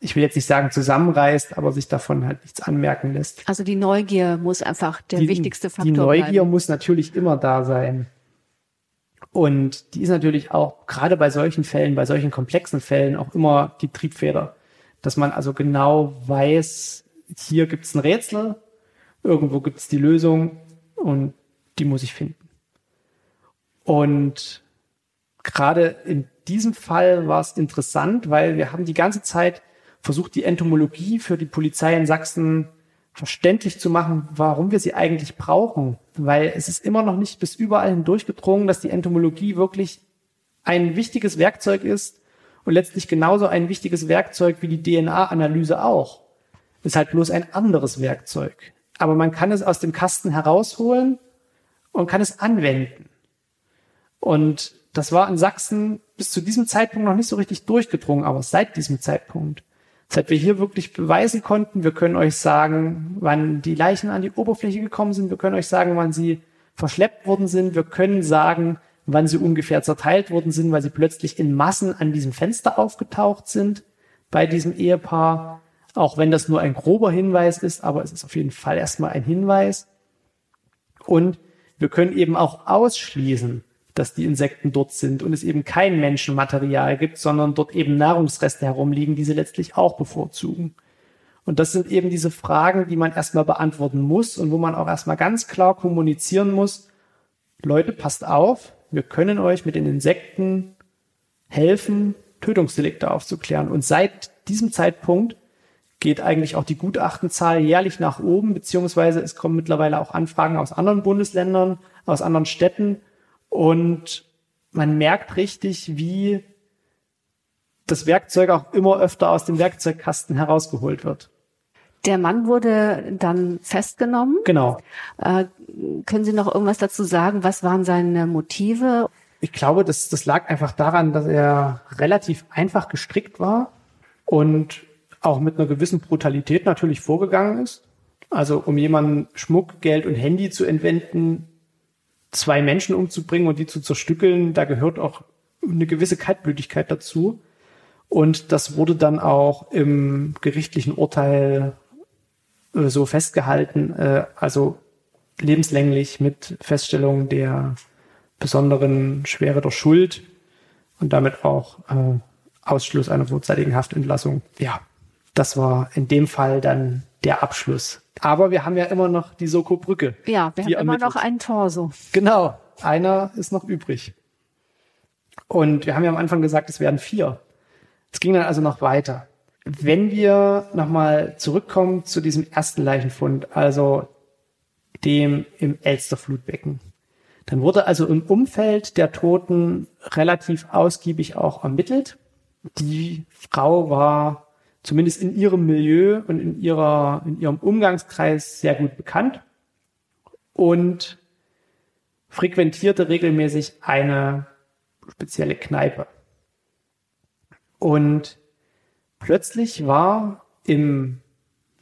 ich will jetzt nicht sagen zusammenreißt, aber sich davon halt nichts anmerken lässt. Also die Neugier muss einfach der die, wichtigste Faktor Die Neugier bleiben. muss natürlich immer da sein. Und die ist natürlich auch gerade bei solchen Fällen, bei solchen komplexen Fällen auch immer die Triebfeder, dass man also genau weiß, hier gibt es ein Rätsel, irgendwo gibt es die Lösung und die muss ich finden. Und gerade in diesem Fall war es interessant, weil wir haben die ganze Zeit versucht, die Entomologie für die Polizei in Sachsen verständlich zu machen, warum wir sie eigentlich brauchen. Weil es ist immer noch nicht bis überall hindurchgedrungen, dass die Entomologie wirklich ein wichtiges Werkzeug ist und letztlich genauso ein wichtiges Werkzeug wie die DNA-Analyse auch. Ist halt bloß ein anderes Werkzeug. Aber man kann es aus dem Kasten herausholen und kann es anwenden. Und das war in Sachsen bis zu diesem Zeitpunkt noch nicht so richtig durchgedrungen, aber seit diesem Zeitpunkt, seit wir hier wirklich beweisen konnten, wir können euch sagen, wann die Leichen an die Oberfläche gekommen sind, wir können euch sagen, wann sie verschleppt worden sind, wir können sagen, wann sie ungefähr zerteilt worden sind, weil sie plötzlich in Massen an diesem Fenster aufgetaucht sind bei diesem Ehepaar, auch wenn das nur ein grober Hinweis ist, aber es ist auf jeden Fall erstmal ein Hinweis. Und wir können eben auch ausschließen, dass die Insekten dort sind und es eben kein Menschenmaterial gibt, sondern dort eben Nahrungsreste herumliegen, die sie letztlich auch bevorzugen. Und das sind eben diese Fragen, die man erstmal beantworten muss und wo man auch erstmal ganz klar kommunizieren muss, Leute, passt auf, wir können euch mit den Insekten helfen, Tötungsdelikte aufzuklären. Und seit diesem Zeitpunkt geht eigentlich auch die Gutachtenzahl jährlich nach oben, beziehungsweise es kommen mittlerweile auch Anfragen aus anderen Bundesländern, aus anderen Städten, und man merkt richtig, wie das Werkzeug auch immer öfter aus dem Werkzeugkasten herausgeholt wird. Der Mann wurde dann festgenommen. Genau. Äh, können Sie noch irgendwas dazu sagen? Was waren seine Motive? Ich glaube, das, das lag einfach daran, dass er relativ einfach gestrickt war und auch mit einer gewissen Brutalität natürlich vorgegangen ist. Also um jemanden Schmuck, Geld und Handy zu entwenden, zwei Menschen umzubringen und die zu zerstückeln, da gehört auch eine gewisse Kaltblütigkeit dazu. Und das wurde dann auch im gerichtlichen Urteil äh, so festgehalten, äh, also lebenslänglich mit Feststellung der besonderen Schwere der Schuld und damit auch äh, Ausschluss einer vorzeitigen Haftentlassung. Ja, das war in dem Fall dann der Abschluss. Aber wir haben ja immer noch die Soko-Brücke. Ja, wir haben immer ermittelt. noch einen Torso. Genau, einer ist noch übrig. Und wir haben ja am Anfang gesagt, es werden vier. Es ging dann also noch weiter. Wenn wir nochmal zurückkommen zu diesem ersten Leichenfund, also dem im Elsterflutbecken, dann wurde also im Umfeld der Toten relativ ausgiebig auch ermittelt. Die Frau war zumindest in ihrem Milieu und in ihrer, in ihrem Umgangskreis sehr gut bekannt und frequentierte regelmäßig eine spezielle Kneipe. Und plötzlich war im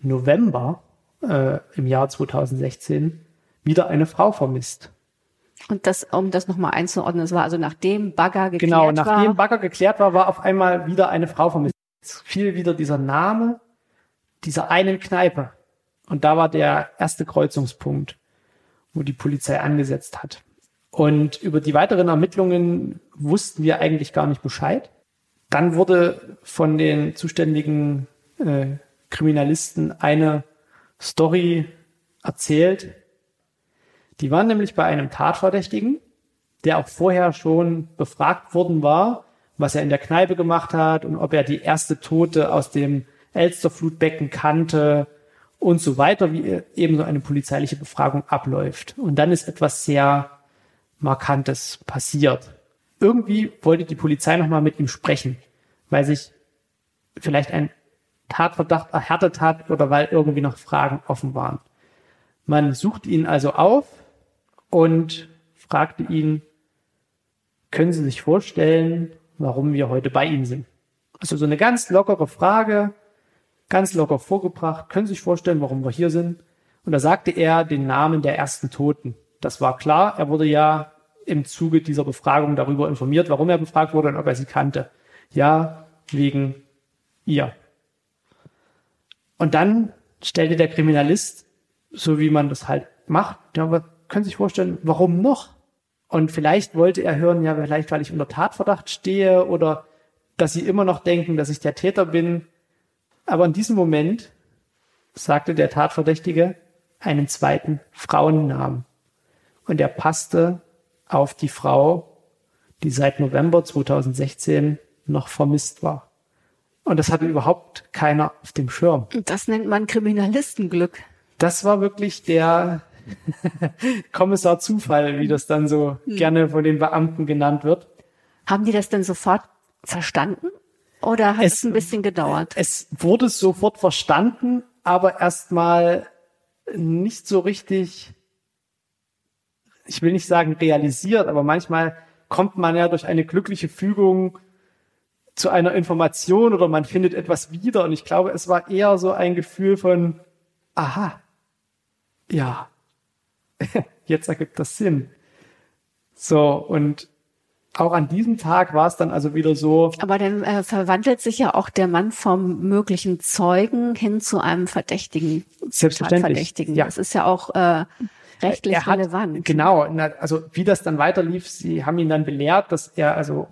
November äh, im Jahr 2016 wieder eine Frau vermisst. Und das, um das nochmal einzuordnen, es war also nachdem Bagger geklärt Genau, war. nachdem Bagger geklärt war, war auf einmal wieder eine Frau vermisst. Es fiel wieder dieser Name dieser einen Kneipe. Und da war der erste Kreuzungspunkt, wo die Polizei angesetzt hat. Und über die weiteren Ermittlungen wussten wir eigentlich gar nicht Bescheid. Dann wurde von den zuständigen äh, Kriminalisten eine Story erzählt. Die waren nämlich bei einem Tatverdächtigen, der auch vorher schon befragt worden war, was er in der Kneipe gemacht hat und ob er die erste Tote aus dem Elsterflutbecken kannte und so weiter, wie eben so eine polizeiliche Befragung abläuft. Und dann ist etwas sehr Markantes passiert. irgendwie wollte die Polizei nochmal mit ihm sprechen, weil sich vielleicht ein Tatverdacht erhärtet hat oder weil irgendwie noch Fragen offen waren. Man sucht ihn also auf und fragte ihn, können Sie sich vorstellen, warum wir heute bei Ihnen sind? Also so eine ganz lockere Frage, ganz locker vorgebracht. Können Sie sich vorstellen, warum wir hier sind? Und da sagte er den Namen der ersten Toten. Das war klar. Er wurde ja im Zuge dieser Befragung darüber informiert, warum er befragt wurde und ob er sie kannte. Ja, wegen ihr. Und dann stellte der Kriminalist, so wie man das halt macht, ja, können Sie sich vorstellen, warum noch? Und vielleicht wollte er hören, ja, vielleicht weil ich unter Tatverdacht stehe oder dass Sie immer noch denken, dass ich der Täter bin. Aber in diesem Moment sagte der Tatverdächtige einen zweiten Frauennamen. Und er passte auf die Frau, die seit November 2016 noch vermisst war. Und das hatte überhaupt keiner auf dem Schirm. Das nennt man Kriminalistenglück. Das war wirklich der Kommissar Zufall, wie das dann so hm. gerne von den Beamten genannt wird. Haben die das denn sofort verstanden? Oder hat es, es ein bisschen gedauert? Es wurde sofort verstanden, aber erstmal nicht so richtig, ich will nicht sagen realisiert, aber manchmal kommt man ja durch eine glückliche Fügung zu einer Information oder man findet etwas wieder. Und ich glaube, es war eher so ein Gefühl von, aha, ja, jetzt ergibt das Sinn. So, und auch an diesem Tag war es dann also wieder so. Aber dann äh, verwandelt sich ja auch der Mann vom möglichen Zeugen hin zu einem Verdächtigen. Selbstverständlich. Verdächtigen. Ja. Das ist ja auch äh, rechtlich hat, relevant. Genau. Also wie das dann weiterlief, sie haben ihn dann belehrt, dass er also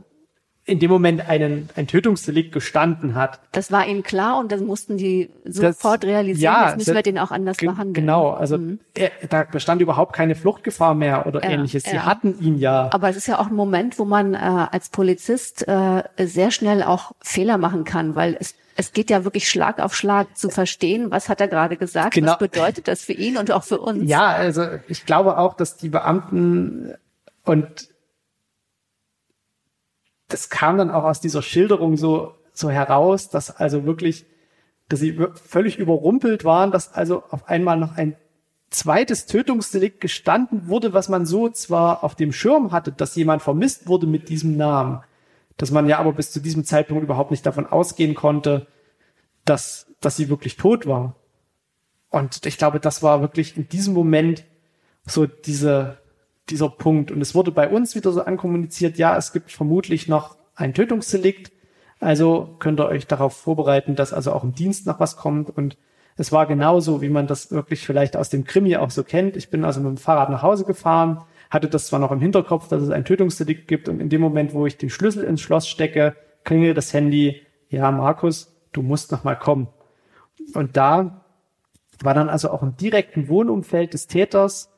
in dem Moment einen, ein Tötungsdelikt gestanden hat. Das war ihnen klar und das mussten die sofort das, realisieren, ja, jetzt müssen wir den auch anders behandeln. Genau, also mhm. er, da bestand überhaupt keine Fluchtgefahr mehr oder ja, ähnliches. Sie ja. hatten ihn ja. Aber es ist ja auch ein Moment, wo man äh, als Polizist äh, sehr schnell auch Fehler machen kann, weil es es geht ja wirklich Schlag auf Schlag zu verstehen, was hat er gerade gesagt, genau. was bedeutet das für ihn und auch für uns. Ja, also ich glaube auch, dass die Beamten und das kam dann auch aus dieser Schilderung so, so heraus, dass also wirklich, dass sie völlig überrumpelt waren, dass also auf einmal noch ein zweites Tötungsdelikt gestanden wurde, was man so zwar auf dem Schirm hatte, dass jemand vermisst wurde mit diesem Namen, dass man ja aber bis zu diesem Zeitpunkt überhaupt nicht davon ausgehen konnte, dass, dass sie wirklich tot war. Und ich glaube, das war wirklich in diesem Moment so diese, dieser Punkt. Und es wurde bei uns wieder so ankommuniziert, ja, es gibt vermutlich noch ein Tötungsdelikt. Also könnt ihr euch darauf vorbereiten, dass also auch im Dienst noch was kommt. Und es war genauso, wie man das wirklich vielleicht aus dem Krimi auch so kennt. Ich bin also mit dem Fahrrad nach Hause gefahren, hatte das zwar noch im Hinterkopf, dass es ein Tötungsdelikt gibt. Und in dem Moment, wo ich den Schlüssel ins Schloss stecke, klingelt das Handy. Ja, Markus, du musst noch mal kommen. Und da war dann also auch im direkten Wohnumfeld des Täters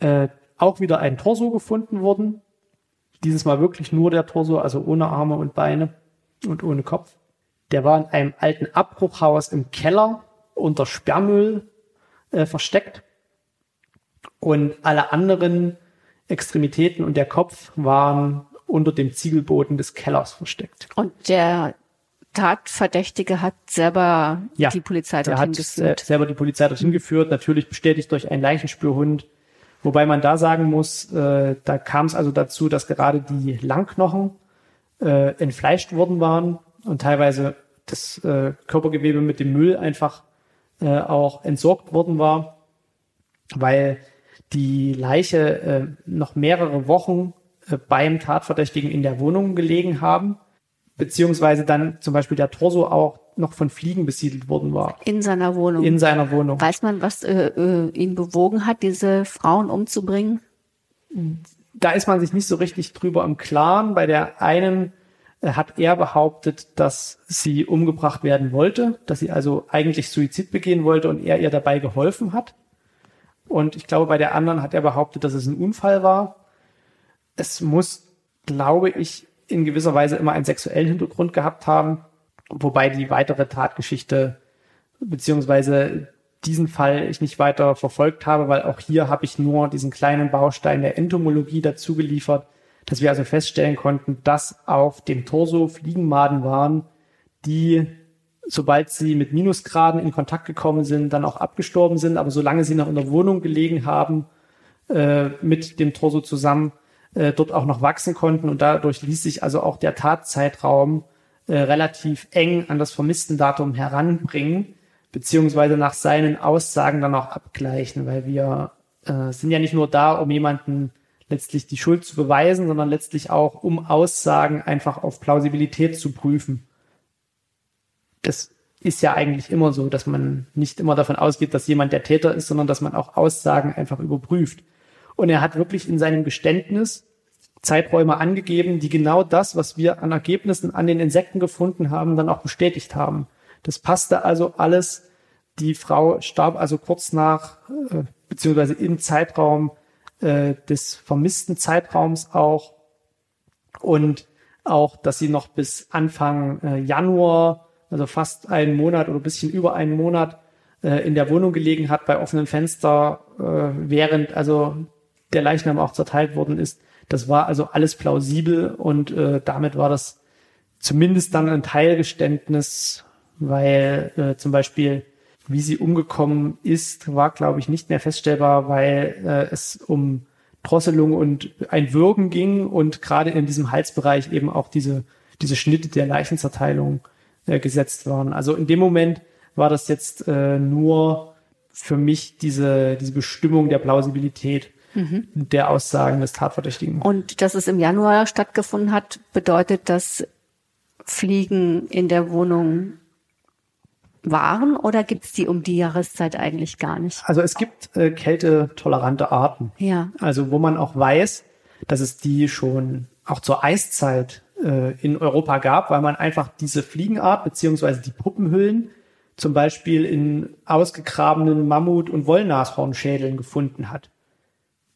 äh, auch wieder ein Torso gefunden worden. Dieses Mal wirklich nur der Torso, also ohne Arme und Beine und ohne Kopf. Der war in einem alten Abbruchhaus im Keller unter Sperrmüll äh, versteckt. Und alle anderen Extremitäten und der Kopf waren unter dem Ziegelboden des Kellers versteckt. Und der Tatverdächtige hat selber ja, die Polizei dorthin hat geführt. selber die Polizei dorthin geführt, natürlich bestätigt durch einen Leichenspürhund Wobei man da sagen muss, äh, da kam es also dazu, dass gerade die Langknochen äh, entfleischt worden waren und teilweise das äh, Körpergewebe mit dem Müll einfach äh, auch entsorgt worden war, weil die Leiche äh, noch mehrere Wochen äh, beim Tatverdächtigen in der Wohnung gelegen haben, beziehungsweise dann zum Beispiel der Torso auch noch von Fliegen besiedelt worden war. In seiner Wohnung. In seiner Wohnung. Weiß man, was äh, äh, ihn bewogen hat, diese Frauen umzubringen? Da ist man sich nicht so richtig drüber im Klaren. Bei der einen äh, hat er behauptet, dass sie umgebracht werden wollte, dass sie also eigentlich Suizid begehen wollte und er ihr dabei geholfen hat. Und ich glaube, bei der anderen hat er behauptet, dass es ein Unfall war. Es muss, glaube ich, in gewisser Weise immer einen sexuellen Hintergrund gehabt haben wobei die weitere Tatgeschichte beziehungsweise diesen Fall ich nicht weiter verfolgt habe, weil auch hier habe ich nur diesen kleinen Baustein der Entomologie dazu geliefert. dass wir also feststellen konnten, dass auf dem Torso Fliegenmaden waren, die sobald sie mit Minusgraden in Kontakt gekommen sind, dann auch abgestorben sind. Aber solange sie noch in der Wohnung gelegen haben, äh, mit dem Torso zusammen, äh, dort auch noch wachsen konnten. Und dadurch ließ sich also auch der Tatzeitraum äh, relativ eng an das Vermisstendatum heranbringen, beziehungsweise nach seinen Aussagen dann auch abgleichen, weil wir äh, sind ja nicht nur da, um jemanden letztlich die Schuld zu beweisen, sondern letztlich auch, um Aussagen einfach auf Plausibilität zu prüfen das ist ja eigentlich immer so, dass man nicht immer davon ausgeht, dass jemand der Täter ist, sondern dass man auch Aussagen einfach überprüft. Und er hat wirklich in seinem Geständnis Zeiträume angegeben, die genau das, was wir an Ergebnissen an den Insekten gefunden haben, dann auch bestätigt haben. Das passte also alles. Die Frau starb also kurz nach, äh, beziehungsweise im Zeitraum äh, des vermissten Zeitraums auch. Und auch, dass sie noch bis Anfang äh, Januar also fast einen Monat oder ein bisschen über einen Monat in der Wohnung gelegen hat bei offenem Fenster, äh, während also der Leichnam auch zerteilt worden ist. Das war also alles plausibel und äh, damit war das zumindest dann ein Teilgeständnis, weil äh, zum Beispiel wie sie umgekommen ist, war, glaube ich, nicht mehr feststellbar, weil äh, es um Drosselung und ein Würgen ging und gerade in diesem Halsbereich eben auch diese, diese Schnitte der Leichenzerteilung äh, gesetzt waren. Also in dem Moment war das jetzt äh, nur für mich diese, diese Bestimmung der Plausibilität mhm. der Aussagen des Tatverdächtigen. Und dass es im Januar stattgefunden hat, bedeutet, dass Fliegen in der Wohnung waren oder gibt es die um die Jahreszeit eigentlich gar nicht? Also es gibt äh, kältetolerante Arten. Ja. Also wo man auch weiß, dass es die schon auch zur Eiszeit äh, in Europa gab, weil man einfach diese Fliegenart beziehungsweise die Puppenhüllen zum Beispiel in ausgegrabenen Mammut- und Wollnashornschädeln gefunden hat.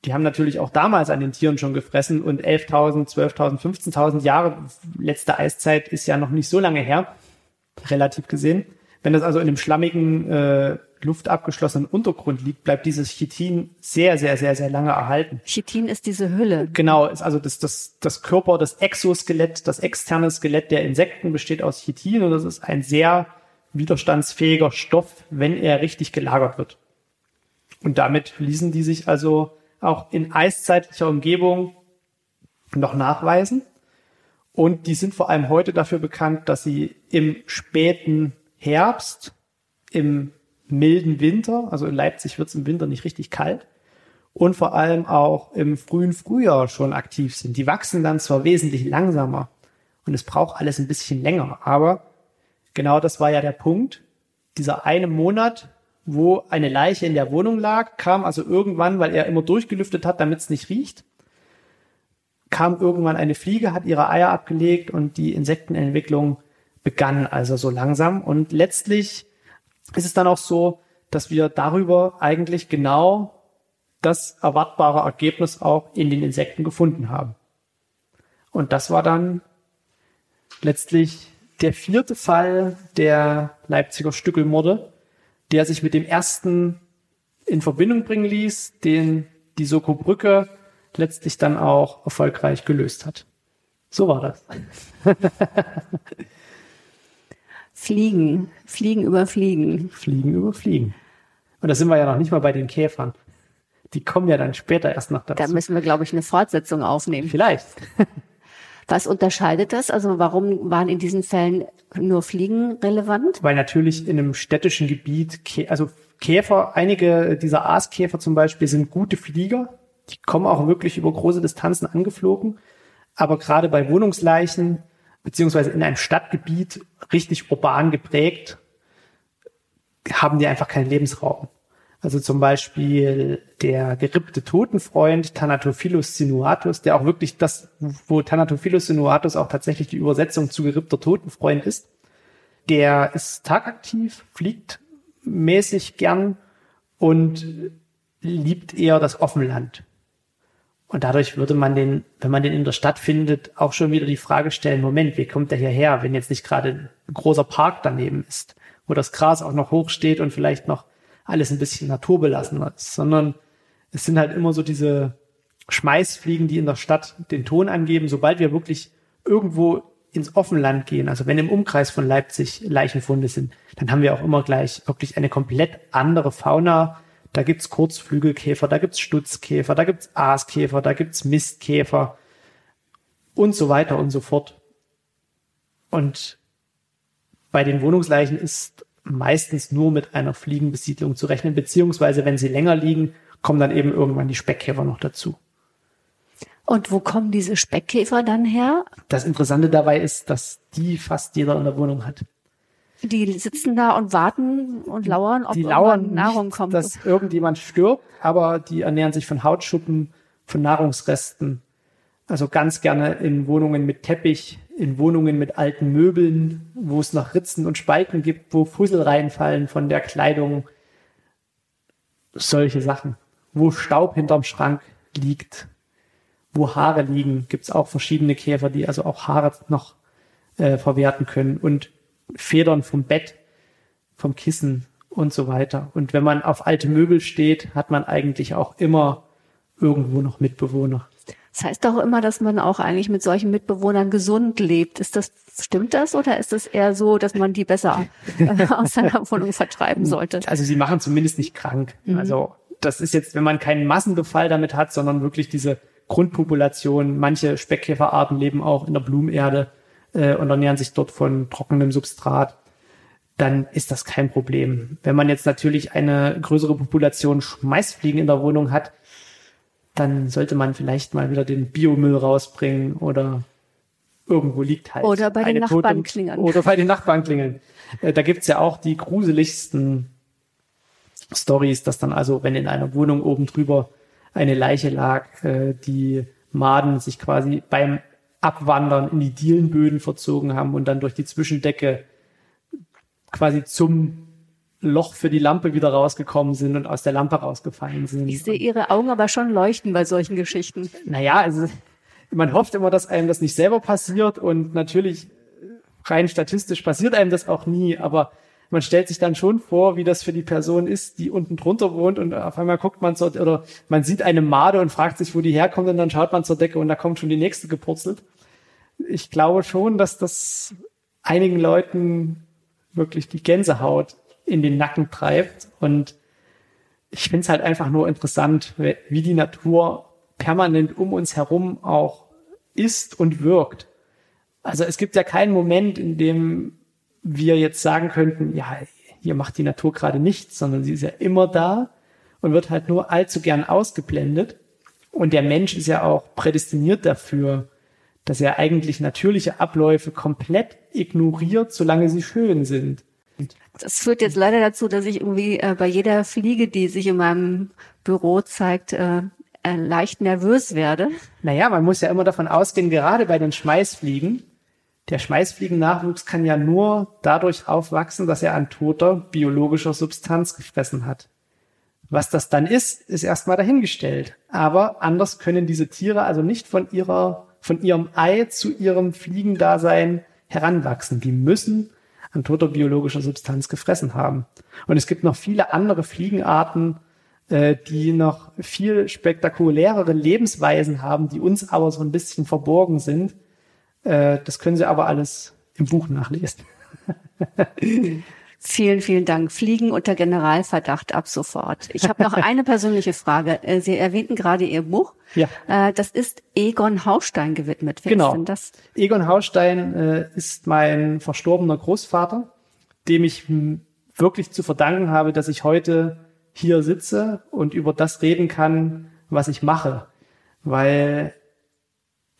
Die haben natürlich auch damals an den Tieren schon gefressen und 11.000, 12.000, 15.000 Jahre letzte Eiszeit ist ja noch nicht so lange her, relativ gesehen. Wenn das also in einem schlammigen äh, luftabgeschlossenen Untergrund liegt, bleibt dieses Chitin sehr, sehr, sehr, sehr lange erhalten. Chitin ist diese Hülle. Genau, ist also das, das, das Körper, das Exoskelett, das externe Skelett der Insekten besteht aus Chitin und das ist ein sehr widerstandsfähiger Stoff, wenn er richtig gelagert wird. Und damit ließen die sich also auch in eiszeitlicher Umgebung noch nachweisen. Und die sind vor allem heute dafür bekannt, dass sie im späten Herbst, im milden Winter, also in Leipzig wird es im Winter nicht richtig kalt, und vor allem auch im frühen Frühjahr schon aktiv sind. Die wachsen dann zwar wesentlich langsamer und es braucht alles ein bisschen länger, aber genau das war ja der Punkt. Dieser eine Monat, wo eine Leiche in der Wohnung lag, kam also irgendwann, weil er immer durchgelüftet hat, damit es nicht riecht, kam irgendwann eine Fliege, hat ihre Eier abgelegt und die Insektenentwicklung begann also so langsam. Und letztlich ist es dann auch so, dass wir darüber eigentlich genau das erwartbare Ergebnis auch in den Insekten gefunden haben. Und das war dann letztlich der vierte Fall der Leipziger Stückelmorde, der sich mit dem ersten in Verbindung bringen ließ, den die Soko Brücke letztlich dann auch erfolgreich gelöst hat. So war das. Fliegen, Fliegen über Fliegen. Fliegen über Fliegen. Und da sind wir ja noch nicht mal bei den Käfern. Die kommen ja dann später erst noch dazu. Da müssen wir, glaube ich, eine Fortsetzung aufnehmen. Vielleicht. Was unterscheidet das? Also warum waren in diesen Fällen nur Fliegen relevant? Weil natürlich in einem städtischen Gebiet, also Käfer, einige dieser Aaskäfer zum Beispiel sind gute Flieger. Die kommen auch wirklich über große Distanzen angeflogen. Aber gerade bei Wohnungsleichen beziehungsweise in einem Stadtgebiet richtig urban geprägt, haben die einfach keinen Lebensraum. Also zum Beispiel der gerippte Totenfreund Thanatophilus sinuatus, der auch wirklich das, wo Thanatophilus sinuatus auch tatsächlich die Übersetzung zu gerippter Totenfreund ist, der ist tagaktiv, fliegt mäßig gern und liebt eher das Offenland. Und dadurch würde man den, wenn man den in der Stadt findet, auch schon wieder die Frage stellen, Moment, wie kommt der hierher, wenn jetzt nicht gerade ein großer Park daneben ist, wo das Gras auch noch hoch steht und vielleicht noch alles ein bisschen naturbelassen ist, sondern es sind halt immer so diese Schmeißfliegen, die in der Stadt den Ton angeben. Sobald wir wirklich irgendwo ins Offenland gehen, also wenn im Umkreis von Leipzig Leichenfunde sind, dann haben wir auch immer gleich wirklich eine komplett andere Fauna. Da gibt's Kurzflügelkäfer, da gibt's Stutzkäfer, da gibt's Aaskäfer, da gibt's Mistkäfer und so weiter und so fort. Und bei den Wohnungsleichen ist meistens nur mit einer Fliegenbesiedlung zu rechnen, beziehungsweise wenn sie länger liegen, kommen dann eben irgendwann die Speckkäfer noch dazu. Und wo kommen diese Speckkäfer dann her? Das Interessante dabei ist, dass die fast jeder in der Wohnung hat. Die sitzen da und warten und lauern, ob die lauern Nahrung kommt. dass irgendjemand stirbt, aber die ernähren sich von Hautschuppen, von Nahrungsresten. Also ganz gerne in Wohnungen mit Teppich, in Wohnungen mit alten Möbeln, wo es noch Ritzen und Spalten gibt, wo Fussel reinfallen von der Kleidung. Solche Sachen. Wo Staub hinterm Schrank liegt, wo Haare liegen, gibt's auch verschiedene Käfer, die also auch Haare noch äh, verwerten können und Federn vom Bett, vom Kissen und so weiter. Und wenn man auf alte Möbel steht, hat man eigentlich auch immer irgendwo noch Mitbewohner. Das heißt doch immer, dass man auch eigentlich mit solchen Mitbewohnern gesund lebt. Ist das, stimmt das oder ist es eher so, dass man die besser aus seiner Wohnung vertreiben sollte? Also sie machen zumindest nicht krank. Mhm. Also das ist jetzt, wenn man keinen Massenbefall damit hat, sondern wirklich diese Grundpopulation. Manche Speckkäferarten leben auch in der Blumenerde äh, und ernähren sich dort von trockenem Substrat. Dann ist das kein Problem. Wenn man jetzt natürlich eine größere Population Schmeißfliegen in der Wohnung hat, dann sollte man vielleicht mal wieder den Biomüll rausbringen oder irgendwo liegt halt. Oder bei den Nachbarn klingeln. Oder bei den Nachbarn klingeln. Äh, da gibt's ja auch die gruseligsten Stories, dass dann also, wenn in einer Wohnung oben drüber eine Leiche lag, äh, die Maden sich quasi beim Abwandern in die Dielenböden verzogen haben und dann durch die Zwischendecke quasi zum Loch für die Lampe wieder rausgekommen sind und aus der Lampe rausgefallen sind. Ich sehe Ihre Augen aber schon leuchten bei solchen Geschichten. Naja, also man hofft immer, dass einem das nicht selber passiert und natürlich rein statistisch passiert einem das auch nie, aber man stellt sich dann schon vor, wie das für die Person ist, die unten drunter wohnt und auf einmal guckt man so, oder man sieht eine Made und fragt sich, wo die herkommt und dann schaut man zur Decke und da kommt schon die nächste gepurzelt. Ich glaube schon, dass das einigen Leuten wirklich die Gänsehaut in den Nacken treibt. Und ich finde es halt einfach nur interessant, wie die Natur permanent um uns herum auch ist und wirkt. Also es gibt ja keinen Moment, in dem wir jetzt sagen könnten, ja, hier macht die Natur gerade nichts, sondern sie ist ja immer da und wird halt nur allzu gern ausgeblendet. Und der Mensch ist ja auch prädestiniert dafür, dass er eigentlich natürliche Abläufe komplett ignoriert, solange sie schön sind. Das führt jetzt leider dazu, dass ich irgendwie äh, bei jeder Fliege, die sich in meinem Büro zeigt, äh, äh, leicht nervös werde. Naja, man muss ja immer davon ausgehen, gerade bei den Schmeißfliegen, der Schmeißfliegennachwuchs kann ja nur dadurch aufwachsen, dass er an toter biologischer Substanz gefressen hat. Was das dann ist, ist erstmal dahingestellt. Aber anders können diese Tiere also nicht von ihrer, von ihrem Ei zu ihrem Fliegendasein heranwachsen. Die müssen an toter biologischer Substanz gefressen haben. Und es gibt noch viele andere Fliegenarten, äh, die noch viel spektakulärere Lebensweisen haben, die uns aber so ein bisschen verborgen sind. Äh, das können Sie aber alles im Buch nachlesen. Vielen, vielen Dank. Fliegen unter Generalverdacht ab sofort. Ich habe noch eine persönliche Frage. Äh, Sie erwähnten gerade Ihr Buch. Ja. Äh, das ist Egon Haustein gewidmet. Wer genau. ist denn das? Egon Haustein äh, ist mein verstorbener Großvater, dem ich wirklich zu verdanken habe, dass ich heute hier sitze und über das reden kann, was ich mache. Weil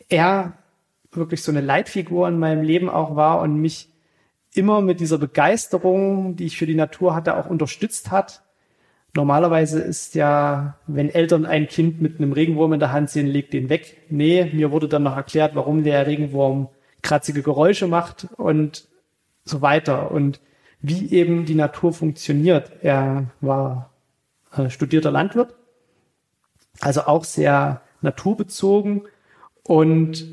er wirklich so eine Leitfigur in meinem Leben auch war und mich immer mit dieser Begeisterung, die ich für die Natur hatte, auch unterstützt hat. Normalerweise ist ja, wenn Eltern ein Kind mit einem Regenwurm in der Hand sehen, legt den weg. Nee, mir wurde dann noch erklärt, warum der Regenwurm kratzige Geräusche macht und so weiter und wie eben die Natur funktioniert. Er war äh, studierter Landwirt, also auch sehr naturbezogen und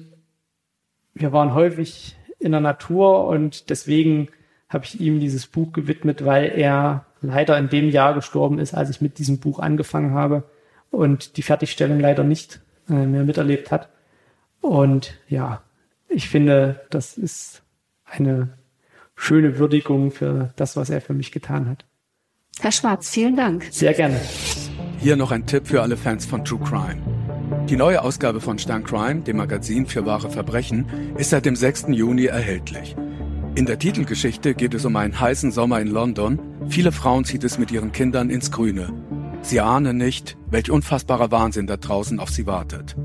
wir waren häufig in der Natur und deswegen habe ich ihm dieses Buch gewidmet, weil er leider in dem Jahr gestorben ist, als ich mit diesem Buch angefangen habe und die Fertigstellung leider nicht äh, mehr miterlebt hat. Und ja, ich finde, das ist eine schöne Würdigung für das, was er für mich getan hat. Herr Schwarz, vielen Dank. Sehr gerne. Hier noch ein Tipp für alle Fans von True Crime. Die neue Ausgabe von Stern Crime, dem Magazin für wahre Verbrechen, ist seit dem 6. Juni erhältlich. In der Titelgeschichte geht es um einen heißen Sommer in London. Viele Frauen zieht es mit ihren Kindern ins Grüne. Sie ahnen nicht, welch unfassbarer Wahnsinn da draußen auf sie wartet.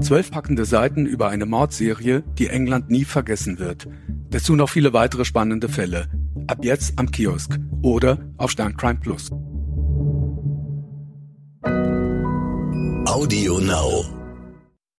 Zwölf packende Seiten über eine Mordserie, die England nie vergessen wird. Dazu noch viele weitere spannende Fälle. Ab jetzt am Kiosk oder auf Sterncrime Plus. Audio Now.